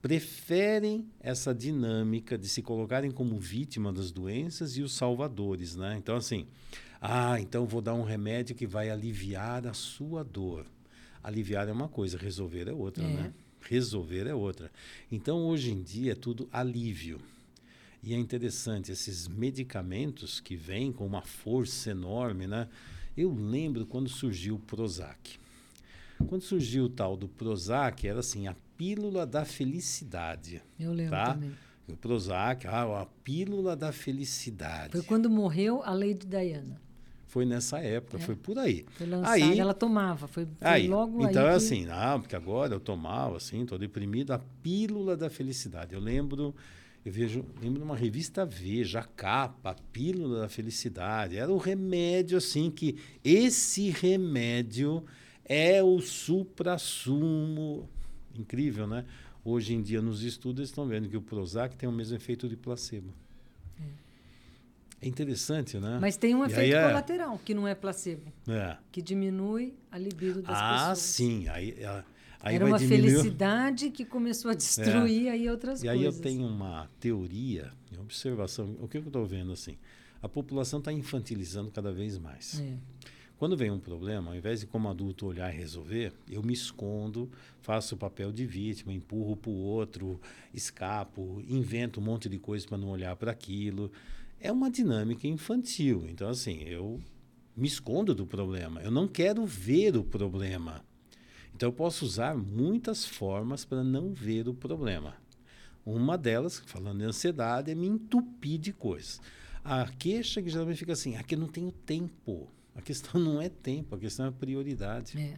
preferem essa dinâmica de se colocarem como vítima das doenças e os salvadores, né? Então assim, ah, então vou dar um remédio que vai aliviar a sua dor. Aliviar é uma coisa, resolver é outra, é. né? Resolver é outra. Então hoje em dia é tudo alívio. E é interessante esses medicamentos que vêm com uma força enorme, né? Eu lembro quando surgiu o Prozac. Quando surgiu o tal do Prozac, era assim, a pílula da felicidade. Eu lembro tá? também. O Prozac, ah, a pílula da felicidade. Foi quando morreu a Lady Diana. Foi nessa época, é. foi por aí. Foi lançada, aí, ela tomava, foi, foi aí, logo então, aí. Então, assim, não, porque agora eu tomava, assim, estou deprimido, a pílula da felicidade. Eu lembro, eu vejo, lembro numa revista Veja, a capa, a pílula da felicidade. Era o remédio, assim, que esse remédio é o supra-sumo. Incrível, né? Hoje em dia, nos estudos, estão vendo que o Prozac tem o mesmo efeito de placebo. É interessante, né? Mas tem um e efeito é... colateral, que não é placebo. É. Que diminui a libido das ah, pessoas. Ah, sim. Aí, aí Era uma diminuir... felicidade que começou a destruir é. aí outras e coisas. E aí eu tenho uma teoria, uma observação. O que eu estou vendo assim? A população está infantilizando cada vez mais. É. Quando vem um problema, ao invés de como adulto olhar e resolver, eu me escondo, faço o papel de vítima, empurro para o outro, escapo, invento um monte de coisa para não olhar para aquilo é uma dinâmica infantil. Então, assim, eu me escondo do problema. Eu não quero ver o problema. Então, eu posso usar muitas formas para não ver o problema. Uma delas, falando de ansiedade, é me entupir de coisas. A queixa que geralmente fica assim, aqui eu não tenho tempo. A questão não é tempo, a questão é prioridade. É.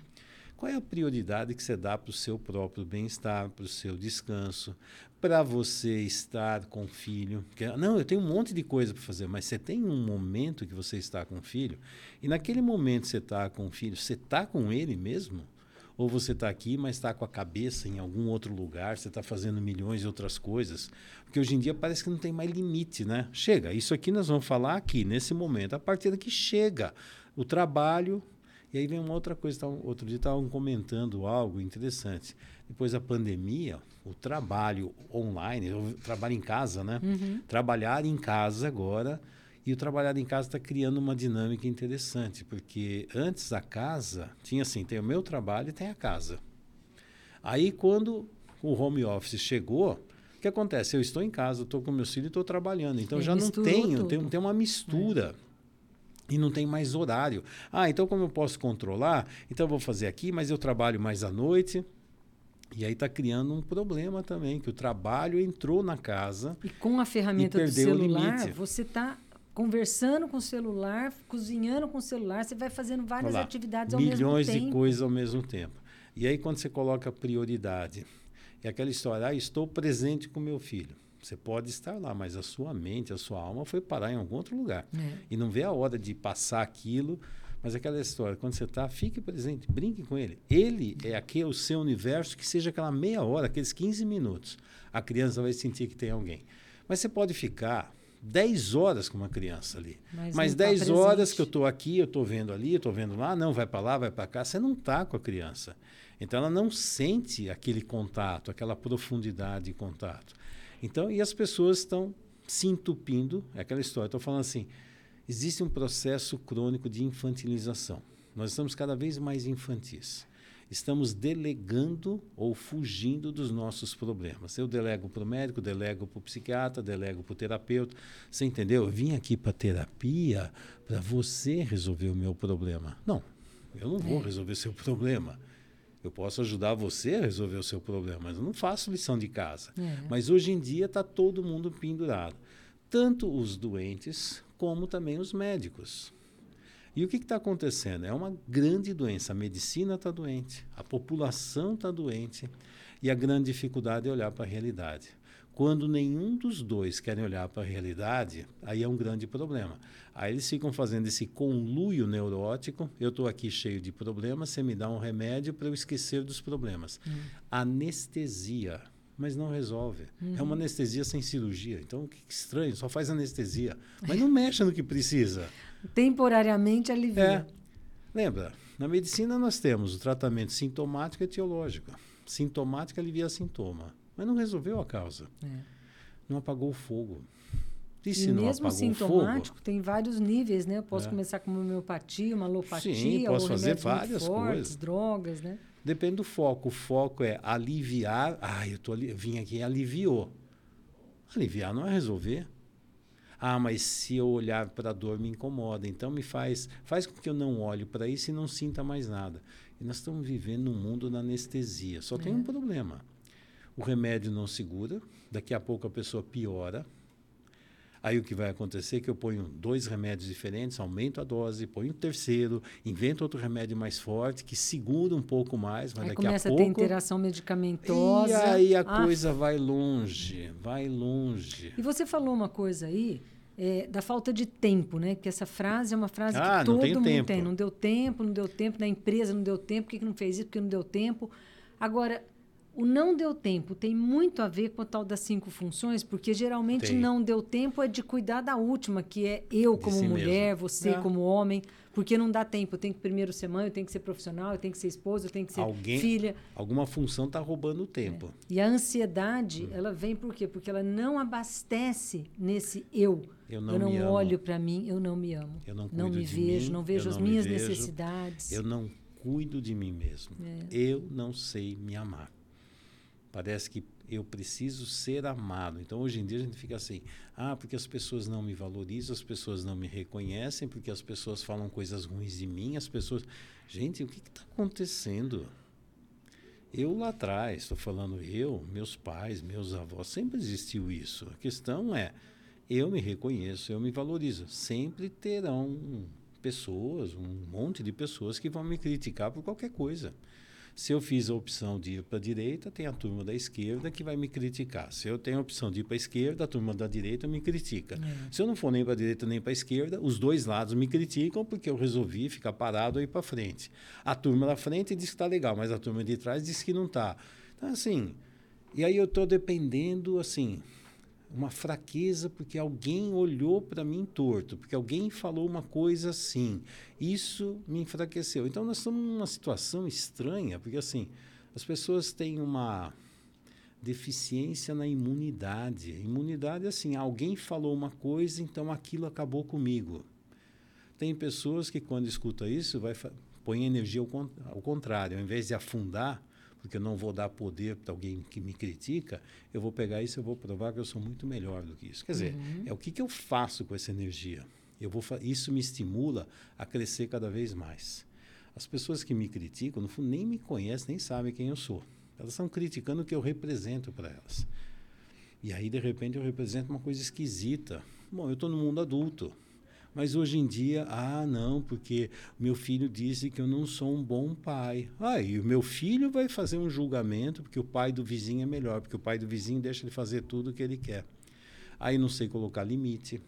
Qual é a prioridade que você dá para o seu próprio bem-estar, para o seu descanso, para você estar com o filho? Não, eu tenho um monte de coisa para fazer, mas você tem um momento que você está com o filho, e naquele momento que você está com o filho, você está com ele mesmo? Ou você está aqui, mas está com a cabeça em algum outro lugar, você está fazendo milhões de outras coisas? Porque hoje em dia parece que não tem mais limite, né? Chega, isso aqui nós vamos falar aqui, nesse momento, a partir daqui chega. O trabalho, e aí vem uma outra coisa, tá, outro dia estavam comentando algo interessante. Depois da pandemia, o trabalho online, o trabalho em casa, né? Uhum. Trabalhar em casa agora, e o trabalhar em casa está criando uma dinâmica interessante, porque antes a casa tinha assim, tem o meu trabalho e tem a casa. Aí quando o home office chegou, o que acontece? Eu estou em casa, estou com meus filhos e estou trabalhando. Então já não tenho, tem, tem uma mistura. É e não tem mais horário. Ah, então como eu posso controlar? Então eu vou fazer aqui, mas eu trabalho mais à noite. E aí está criando um problema também, que o trabalho entrou na casa. E com a ferramenta do celular, você está conversando com o celular, cozinhando com o celular, você vai fazendo várias lá, atividades ao mesmo tempo. Milhões de coisas ao mesmo tempo. E aí quando você coloca prioridade, é aquela história, ah, estou presente com meu filho. Você pode estar lá, mas a sua mente, a sua alma foi parar em algum outro lugar. É. E não vê a hora de passar aquilo. Mas aquela história, quando você está, fique presente, brinque com ele. Ele é aquele o seu universo, que seja aquela meia hora, aqueles 15 minutos. A criança vai sentir que tem alguém. Mas você pode ficar 10 horas com uma criança ali. Mas, Mas 10 tá horas que eu estou aqui, eu estou vendo ali, eu estou vendo lá, não, vai para lá, vai para cá. Você não está com a criança. Então ela não sente aquele contato, aquela profundidade de contato. Então, e as pessoas estão se entupindo, é aquela história, estou falando assim, existe um processo crônico de infantilização. Nós estamos cada vez mais infantis. Estamos delegando ou fugindo dos nossos problemas. Eu delego para o médico, delego para o psiquiatra, delego para o terapeuta. Você entendeu? Eu vim aqui para terapia para você resolver o meu problema. Não, eu não vou é. resolver seu problema. Eu posso ajudar você a resolver o seu problema, mas eu não faço lição de casa. É. Mas hoje em dia está todo mundo pendurado. Tanto os doentes como também os médicos. E o que está acontecendo? É uma grande doença. A medicina está doente, a população está doente, e a grande dificuldade é olhar para a realidade. Quando nenhum dos dois querem olhar para a realidade, aí é um grande problema. Aí eles ficam fazendo esse conluio neurótico. Eu estou aqui cheio de problemas, você me dá um remédio para eu esquecer dos problemas. Hum. Anestesia, mas não resolve. Uhum. É uma uhum. anestesia sem cirurgia. Então, que estranho, só faz anestesia. Mas não mexe no que precisa. Temporariamente alivia. É. Lembra, na medicina nós temos o tratamento sintomático e etiológico. Sintomático alivia sintoma mas não resolveu a causa. É. Não apagou o fogo. E, se e mesmo sintomático, fogo, tem vários níveis, né? Eu posso é. começar com uma homeopatia, uma alopatia, Sim, posso fazer várias fortes, coisas. drogas, né? Depende do foco. O foco é aliviar. Ah, eu tô ali, vim aqui e aliviou. Aliviar não é resolver. Ah, mas se eu olhar para a dor me incomoda, então me faz, faz com que eu não olhe para isso e não sinta mais nada. E nós estamos vivendo num mundo da anestesia. Só é. tem um problema o remédio não segura, daqui a pouco a pessoa piora. Aí o que vai acontecer é que eu ponho dois remédios diferentes, aumento a dose, ponho um terceiro, invento outro remédio mais forte, que segura um pouco mais, mas aí daqui a pouco... começa a ter interação medicamentosa. E aí a ah. coisa vai longe, vai longe. E você falou uma coisa aí, é, da falta de tempo, né? Que essa frase é uma frase ah, que todo mundo tempo. tem. Não deu tempo, não deu tempo, na empresa não deu tempo, por que, que não fez isso? Porque não deu tempo. Agora, o não deu tempo tem muito a ver com a tal das cinco funções, porque geralmente tem. não deu tempo é de cuidar da última, que é eu como si mulher, mesmo. você é. como homem, porque não dá tempo. Eu tenho que primeiro ser mãe, eu tenho que ser profissional, eu tenho que ser esposa, eu tenho que ser Alguém, filha. Alguma função está roubando o tempo. É. E a ansiedade, hum. ela vem por quê? Porque ela não abastece nesse eu. Eu não, eu não olho para mim, eu não me amo. Eu não, não me vejo, mim, não vejo as minhas necessidades. Eu não cuido de mim mesmo. É. Eu não sei me amar. Parece que eu preciso ser amado. Então, hoje em dia, a gente fica assim: ah, porque as pessoas não me valorizam, as pessoas não me reconhecem, porque as pessoas falam coisas ruins de mim, as pessoas. Gente, o que está acontecendo? Eu lá atrás, estou falando eu, meus pais, meus avós, sempre existiu isso. A questão é: eu me reconheço, eu me valorizo. Sempre terão pessoas, um monte de pessoas que vão me criticar por qualquer coisa. Se eu fiz a opção de ir para a direita, tem a turma da esquerda que vai me criticar. Se eu tenho a opção de ir para a esquerda, a turma da direita me critica. É. Se eu não for nem para a direita nem para a esquerda, os dois lados me criticam porque eu resolvi ficar parado e ir para frente. A turma da frente diz que está legal, mas a turma de trás diz que não está. Então, assim, e aí eu estou dependendo, assim, uma fraqueza porque alguém olhou para mim torto, porque alguém falou uma coisa assim. Isso me enfraqueceu. Então nós estamos numa situação estranha, porque assim, as pessoas têm uma deficiência na imunidade. Imunidade é assim, alguém falou uma coisa, então aquilo acabou comigo. Tem pessoas que quando escuta isso, vai põe energia ao, ao contrário, ao invés de afundar, porque eu não vou dar poder para alguém que me critica, eu vou pegar isso e eu vou provar que eu sou muito melhor do que isso. Quer dizer, uhum. é o que, que eu faço com essa energia. Eu vou isso me estimula a crescer cada vez mais. As pessoas que me criticam, no fundo, nem me conhecem, nem sabem quem eu sou. Elas estão criticando o que eu represento para elas. E aí, de repente, eu represento uma coisa esquisita. Bom, eu estou no mundo adulto. Mas hoje em dia, ah, não, porque meu filho disse que eu não sou um bom pai. Ah, e o meu filho vai fazer um julgamento porque o pai do vizinho é melhor, porque o pai do vizinho deixa ele fazer tudo o que ele quer. Aí não sei colocar limite.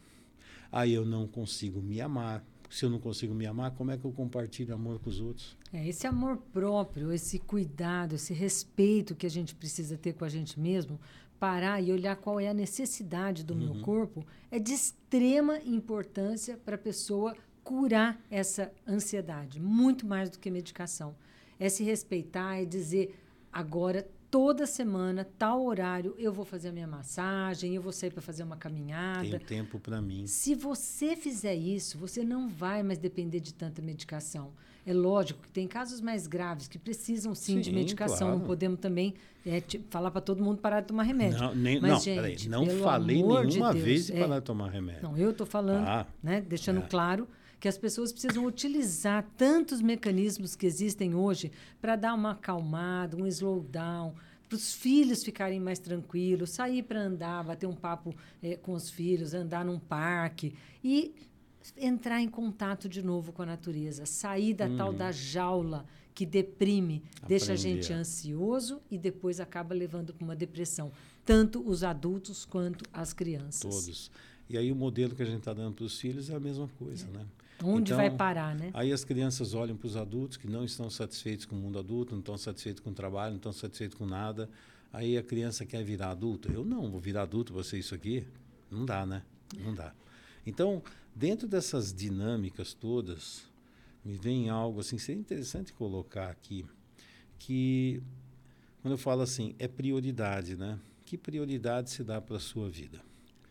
Aí eu não consigo me amar. Se eu não consigo me amar, como é que eu compartilho amor com os outros? É, esse amor próprio, esse cuidado, esse respeito que a gente precisa ter com a gente mesmo, parar e olhar qual é a necessidade do uhum. meu corpo, é de extrema importância para a pessoa curar essa ansiedade, muito mais do que medicação. É se respeitar, é dizer agora toda semana, tal horário, eu vou fazer a minha massagem, eu vou sair para fazer uma caminhada. Tem tempo para mim. Se você fizer isso, você não vai mais depender de tanta medicação. É lógico que tem casos mais graves que precisam sim, sim de medicação. Claro. Não podemos também é, tipo, falar para todo mundo parar de tomar remédio. Não, nem, Mas, não, gente, não falei nenhuma de Deus, vez de é, parar de tomar remédio. Não, eu estou falando, ah, né, deixando é. claro que as pessoas precisam utilizar tantos mecanismos que existem hoje para dar uma acalmada, um slowdown, para os filhos ficarem mais tranquilos, sair para andar, bater um papo é, com os filhos, andar num parque e entrar em contato de novo com a natureza, sair da tal da uhum. jaula que deprime, Aprender. deixa a gente ansioso e depois acaba levando para uma depressão, tanto os adultos quanto as crianças. Todos. E aí o modelo que a gente está dando para os filhos é a mesma coisa, é. né? Onde então, vai parar, né? Aí as crianças olham para os adultos que não estão satisfeitos com o mundo adulto, não estão satisfeitos com o trabalho, não estão satisfeitos com nada. Aí a criança quer virar adulto. Eu não, vou virar adulto, você isso aqui? Não dá, né? Não dá. Então, dentro dessas dinâmicas todas, me vem algo assim, seria interessante colocar aqui, que quando eu falo assim, é prioridade, né? Que prioridade se dá para a sua vida?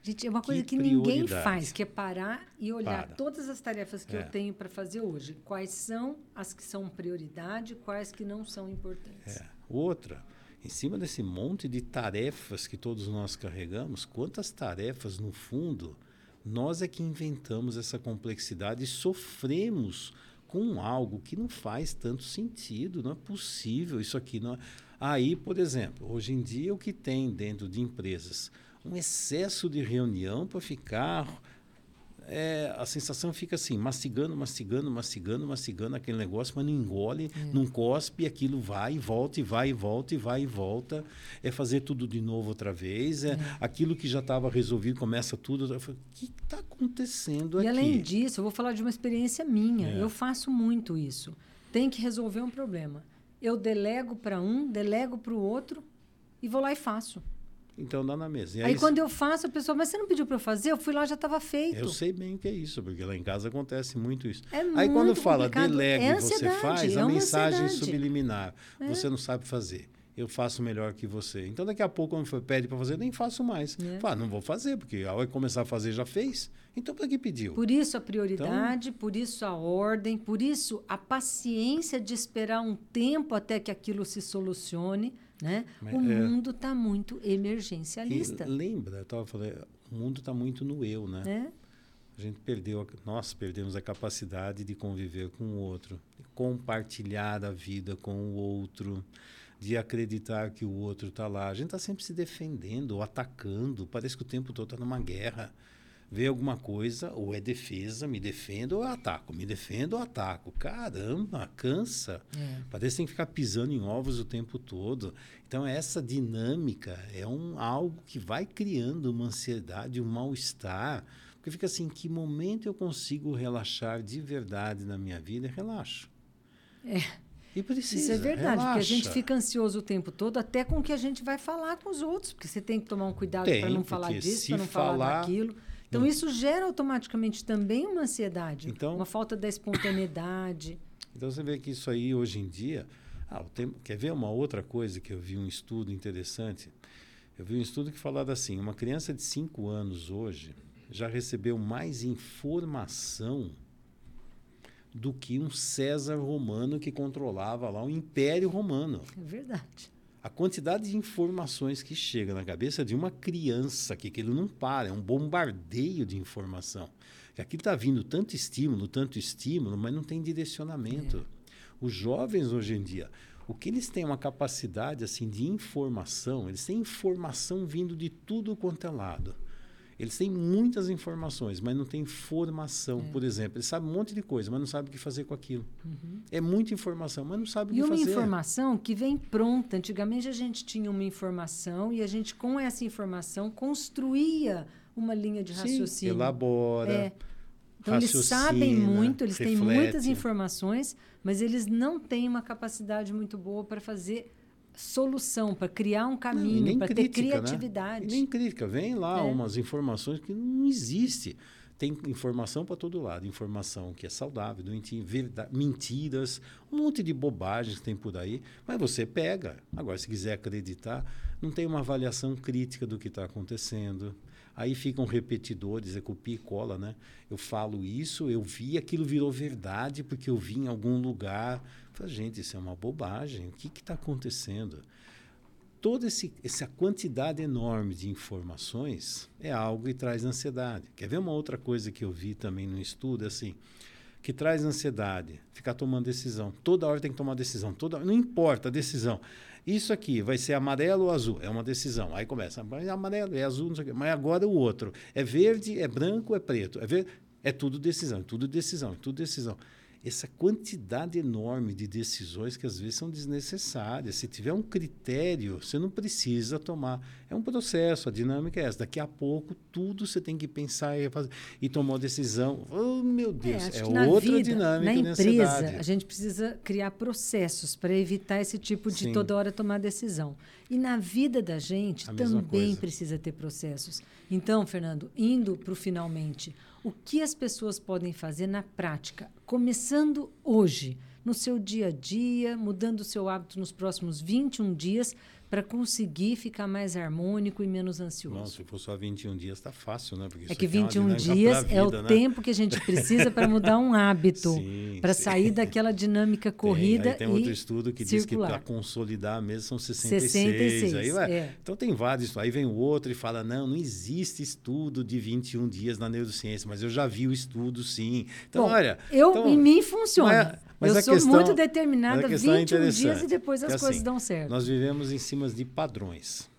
Gente, é uma coisa que, que ninguém faz, que é parar e olhar Para. todas as tarefas que é. eu tenho para fazer hoje. Quais são as que são prioridade, quais que não são importantes. É. Outra, em cima desse monte de tarefas que todos nós carregamos, quantas tarefas, no fundo, nós é que inventamos essa complexidade e sofremos com algo que não faz tanto sentido, não é possível isso aqui. Não é... Aí, por exemplo, hoje em dia, o que tem dentro de empresas? um excesso de reunião para ficar é, a sensação fica assim, mastigando, mastigando, mastigando, mastigando aquele negócio, mas não engole, é. não cospe, aquilo vai e volta, e vai e volta, e vai e volta. É fazer tudo de novo outra vez. É, é. Aquilo que já estava resolvido começa tudo. o que está acontecendo e aqui? E além disso, eu vou falar de uma experiência minha. É. Eu faço muito isso. Tem que resolver um problema. Eu delego para um, delego para o outro e vou lá e faço. Então dá na mesa. E aí, aí quando eu faço, a pessoa, mas você não pediu para eu fazer? Eu fui lá, já estava feito. Eu sei bem o que é isso, porque lá em casa acontece muito isso. É aí quando fala delegue, é você faz, é a mensagem ansiedade. subliminar. É. Você não sabe fazer. Eu faço melhor que você. Então, daqui a pouco, quando for, pede para fazer, nem faço mais. É. Fala, não vou fazer, porque a hora que começar a fazer já fez. Então, para que pediu? Por isso a prioridade, então, por isso a ordem, por isso a paciência de esperar um tempo até que aquilo se solucione. Né? Mas, o é. mundo está muito emergencialista. lembra, eu estava falando, o mundo está muito no eu, né? É. A gente perdeu, nós perdemos a capacidade de conviver com o outro, de compartilhar a vida com o outro, de acreditar que o outro está lá. A gente está sempre se defendendo ou atacando, parece que o tempo todo está numa guerra vê alguma coisa, ou é defesa, me defendo ou ataco, me defendo ou ataco. Caramba, cansa. É. Parece que tem que ficar pisando em ovos o tempo todo. Então, essa dinâmica é um, algo que vai criando uma ansiedade, um mal-estar. Porque fica assim, que momento eu consigo relaxar de verdade na minha vida? Relaxo. É. E precisa, Isso é verdade, relaxa. porque a gente fica ansioso o tempo todo, até com o que a gente vai falar com os outros, porque você tem que tomar um cuidado para não falar disso, para não falar, falar daquilo. Então, hum. isso gera automaticamente também uma ansiedade, então, uma falta da espontaneidade. Então, você vê que isso aí, hoje em dia... Ah, tempo, quer ver uma outra coisa que eu vi um estudo interessante? Eu vi um estudo que falava assim, uma criança de 5 anos hoje já recebeu mais informação do que um César romano que controlava lá o Império Romano. É verdade a quantidade de informações que chega na cabeça de uma criança que, que ele não para, é um bombardeio de informação. Que aqui está vindo tanto estímulo, tanto estímulo, mas não tem direcionamento. É. Os jovens hoje em dia, o que eles têm uma capacidade assim de informação, eles têm informação vindo de tudo quanto é lado. Eles têm muitas informações, mas não têm formação, é. por exemplo. Eles sabem um monte de coisa, mas não sabem o que fazer com aquilo. Uhum. É muita informação, mas não sabem o que fazer. E uma informação que vem pronta. Antigamente a gente tinha uma informação e a gente, com essa informação, construía uma linha de raciocínio. Sim, elabora. É. Então, eles sabem muito, eles reflete. têm muitas informações, mas eles não têm uma capacidade muito boa para fazer solução, para criar um caminho, para ter né? criatividade. Né? nem crítica. Vem lá é. umas informações que não existe. Tem informação para todo lado. Informação que é saudável, doentia, mentiras, um monte de bobagens que tem por aí. Mas você pega. Agora, se quiser acreditar, não tem uma avaliação crítica do que está acontecendo. Aí ficam repetidores, é copia e cola, né? Eu falo isso, eu vi, aquilo virou verdade porque eu vi em algum lugar. Fala, gente, isso é uma bobagem. O que está acontecendo? Toda esse, essa quantidade enorme de informações é algo que traz ansiedade. Quer ver uma outra coisa que eu vi também no estudo? Assim, que traz ansiedade, ficar tomando decisão. Toda hora tem que tomar decisão. Toda, não importa a decisão. Isso aqui vai ser amarelo ou azul? É uma decisão. Aí começa, é amarelo, é azul, não sei o quê. Mas agora o outro. É verde, é branco, é preto. É, verde, é tudo decisão, é tudo decisão, é tudo decisão essa quantidade enorme de decisões que às vezes são desnecessárias. Se tiver um critério, você não precisa tomar. É um processo, a dinâmica é essa. Daqui a pouco, tudo você tem que pensar e, fazer, e tomar uma decisão. Oh, meu é, Deus, é, é outra vida, dinâmica. Na empresa, a gente precisa criar processos para evitar esse tipo de Sim. toda hora tomar decisão. E na vida da gente também precisa ter processos. Então, Fernando, indo para o finalmente, o que as pessoas podem fazer na prática, começando hoje, no seu dia a dia, mudando o seu hábito nos próximos 21 dias, para conseguir ficar mais harmônico e menos ansioso. Não, se for só 21 dias, está fácil, né? Porque é que 21 é dias vida, é o né? tempo que a gente precisa para mudar um hábito, para sair daquela dinâmica corrida tem, aí tem e outro estudo que circular. diz que para consolidar mesmo são 66. 66 aí, vai. É. Então tem vários. Aí vem o outro e fala, não, não existe estudo de 21 dias na neurociência, mas eu já vi o estudo, sim. Então, Bom, olha... Eu, então, em mim funciona. Mas eu sou questão, muito determinada, 21 é dias e depois as coisas assim, dão certo. Nós vivemos em cima de padrões.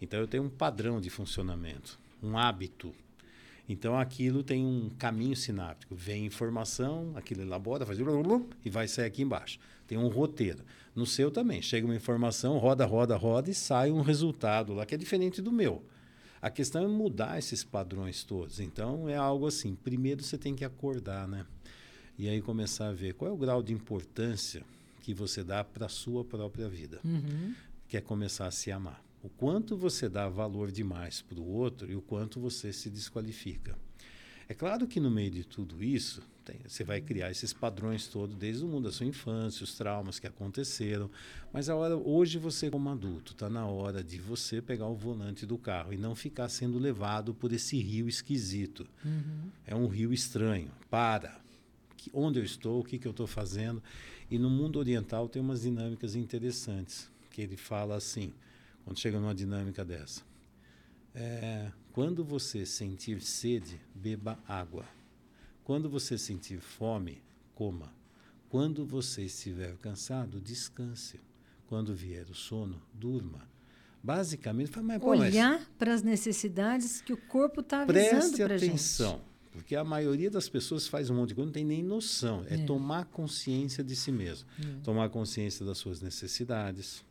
Então eu tenho um padrão de funcionamento, um hábito. Então aquilo tem um caminho sináptico. Vem informação, aquilo elabora, faz e vai sair aqui embaixo. Tem um roteiro. No seu também. Chega uma informação, roda, roda, roda e sai um resultado lá que é diferente do meu. A questão é mudar esses padrões todos. Então é algo assim. Primeiro você tem que acordar, né? E aí começar a ver qual é o grau de importância que você dá para a sua própria vida. Uhum. Que é começar a se amar. O quanto você dá valor demais para o outro e o quanto você se desqualifica. É claro que no meio de tudo isso, tem, você vai criar esses padrões todos desde o mundo da sua infância, os traumas que aconteceram. Mas a hora, hoje você, como adulto, está na hora de você pegar o volante do carro e não ficar sendo levado por esse rio esquisito. Uhum. É um rio estranho. Para. Onde eu estou? O que, que eu estou fazendo? E no mundo oriental tem umas dinâmicas interessantes. Que ele fala assim, quando chega numa dinâmica dessa. É, quando você sentir sede, beba água. Quando você sentir fome, coma. Quando você estiver cansado, descanse. Quando vier o sono, durma. Basicamente, mas, olhar para as necessidades que o corpo está avisando para gente. Preste atenção, porque a maioria das pessoas faz um monte de coisa, não tem nem noção. É, é tomar consciência de si mesmo, é. tomar consciência das suas necessidades,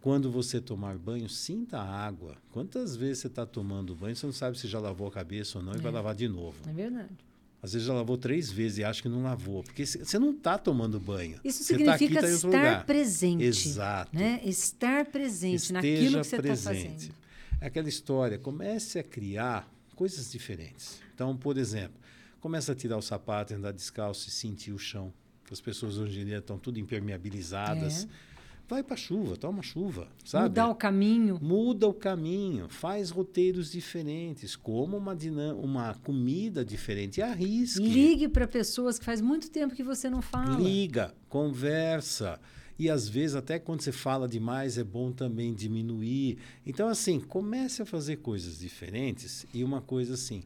quando você tomar banho, sinta a água. Quantas vezes você está tomando banho, você não sabe se já lavou a cabeça ou não é. e vai lavar de novo. É verdade. Às vezes já lavou três vezes e acha que não lavou, porque você não está tomando banho. Isso significa tá aqui, tá estar presente. Exato. Né? Estar presente Esteja naquilo que você está fazendo. É aquela história, comece a criar coisas diferentes. Então, por exemplo, começa a tirar o sapato, andar descalço e sentir o chão. As pessoas hoje em dia estão tudo impermeabilizadas. É vai para a chuva, toma chuva, sabe? Mudar o caminho. Muda o caminho, faz roteiros diferentes, coma uma, uma comida diferente, arrisque. Ligue para pessoas que faz muito tempo que você não fala. Liga, conversa. E às vezes, até quando você fala demais, é bom também diminuir. Então, assim, comece a fazer coisas diferentes e uma coisa assim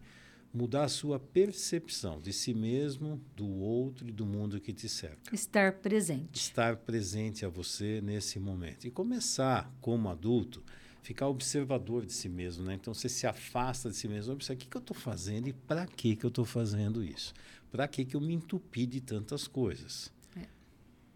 mudar a sua percepção de si mesmo, do outro e do mundo que te cerca. Estar presente. Estar presente a você nesse momento. E começar, como adulto, ficar observador de si mesmo. Né? Então, você se afasta de si mesmo. Observa o que, que eu estou fazendo e para que, que eu estou fazendo isso. Para que, que eu me entupi de tantas coisas.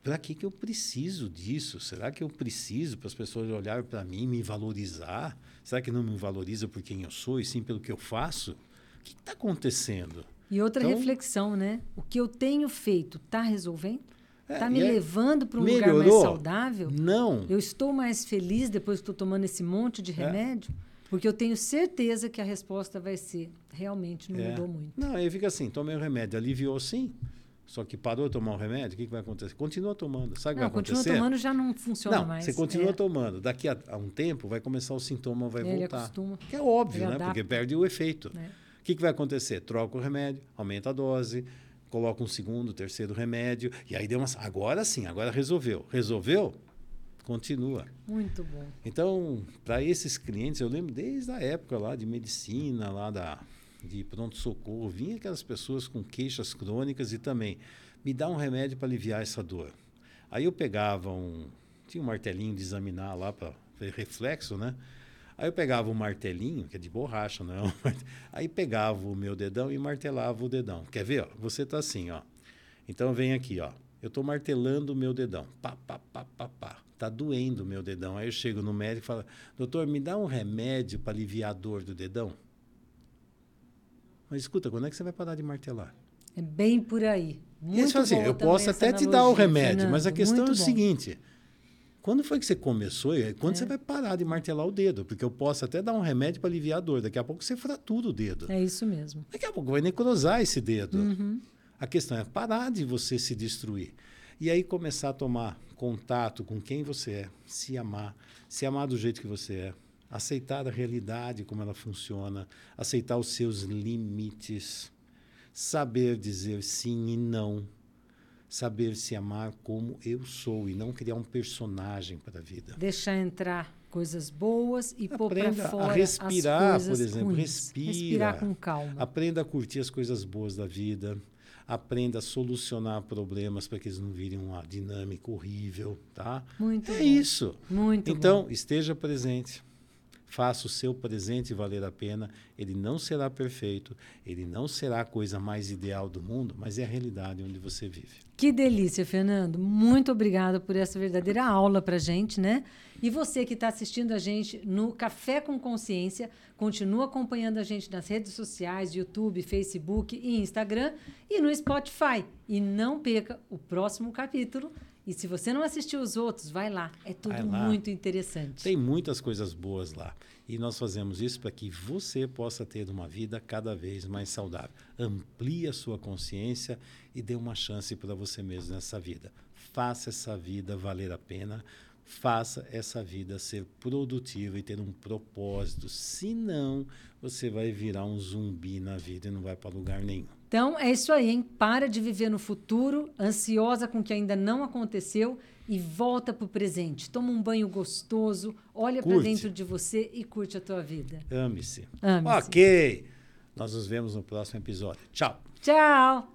Para que, que eu preciso disso? Será que eu preciso para as pessoas olharem para mim e me valorizar? Será que não me valoriza por quem eu sou e sim pelo que eu faço? O que está acontecendo? E outra então, reflexão, né? O que eu tenho feito está resolvendo? Está é, me é, levando para um melhorou? lugar mais saudável? Não. Eu estou mais feliz depois que estou tomando esse monte de é. remédio? É. Porque eu tenho certeza que a resposta vai ser realmente não é. mudou muito. Não, aí fica assim, tomei o remédio, aliviou sim. Só que parou de tomar o remédio, o que, que vai acontecer? Continua tomando. Sabe o que vai acontecer? Continua tomando já não funciona não, mais. Você continua é. tomando. Daqui a, a, um tempo vai começar o sintoma, vai Ele voltar. Acostuma. Que é óbvio, Ele né? Adapta. Porque perde o efeito. É. O que, que vai acontecer? Troca o remédio, aumenta a dose, coloca um segundo, terceiro remédio, e aí deu uma. Agora sim, agora resolveu. Resolveu? Continua. Muito bom. Então, para esses clientes, eu lembro desde a época lá de medicina, lá da, de pronto-socorro, vinha aquelas pessoas com queixas crônicas e também me dá um remédio para aliviar essa dor. Aí eu pegava um. Tinha um martelinho de examinar lá para ver reflexo, né? Aí eu pegava um martelinho, que é de borracha, não. Aí pegava o meu dedão e martelava o dedão. Quer ver? Ó? Você tá assim, ó. Então vem aqui, ó. Eu estou martelando o meu dedão. Pá, pá, pá, pá, pá. Tá doendo o meu dedão. Aí eu chego no médico e falo, doutor, me dá um remédio para aliviar a dor do dedão? Mas escuta, quando é que você vai parar de martelar? É bem por aí. Muito assim, eu posso até te dar o remédio, Fernando, mas a questão é o bom. seguinte: quando foi que você começou? E quando é. você vai parar de martelar o dedo? Porque eu posso até dar um remédio para aliviar a dor. Daqui a pouco você fratura o dedo. É isso mesmo. Daqui a pouco vai necrosar esse dedo. Uhum. A questão é parar de você se destruir. E aí começar a tomar contato com quem você é, se amar, se amar do jeito que você é, aceitar a realidade como ela funciona, aceitar os seus limites, saber dizer sim e não saber se amar como eu sou e não criar um personagem para a vida. Deixar entrar coisas boas e pôr para fora a respirar, as por exemplo, respira, respirar com calma. Aprenda a curtir as coisas boas da vida. Aprenda a solucionar problemas para que eles não virem uma dinâmica horrível, tá? Muito é bom. isso. Muito então, bom. esteja presente. Faça o seu presente valer a pena. Ele não será perfeito, ele não será a coisa mais ideal do mundo, mas é a realidade onde você vive. Que delícia, Fernando. Muito obrigada por essa verdadeira aula para gente, né? E você que está assistindo a gente no Café com Consciência, continua acompanhando a gente nas redes sociais, YouTube, Facebook e Instagram e no Spotify. E não perca o próximo capítulo e se você não assistiu os outros, vai lá. É tudo muito interessante. Tem muitas coisas boas lá. E nós fazemos isso para que você possa ter uma vida cada vez mais saudável. Amplie a sua consciência e dê uma chance para você mesmo nessa vida. Faça essa vida valer a pena. Faça essa vida ser produtiva e ter um propósito. Senão, você vai virar um zumbi na vida e não vai para lugar nenhum. Então é isso aí, hein? Para de viver no futuro, ansiosa com o que ainda não aconteceu e volta para o presente. Toma um banho gostoso, olha para dentro de você e curte a tua vida. Ame-se. Ame-se. Ok. Nós nos vemos no próximo episódio. Tchau. Tchau.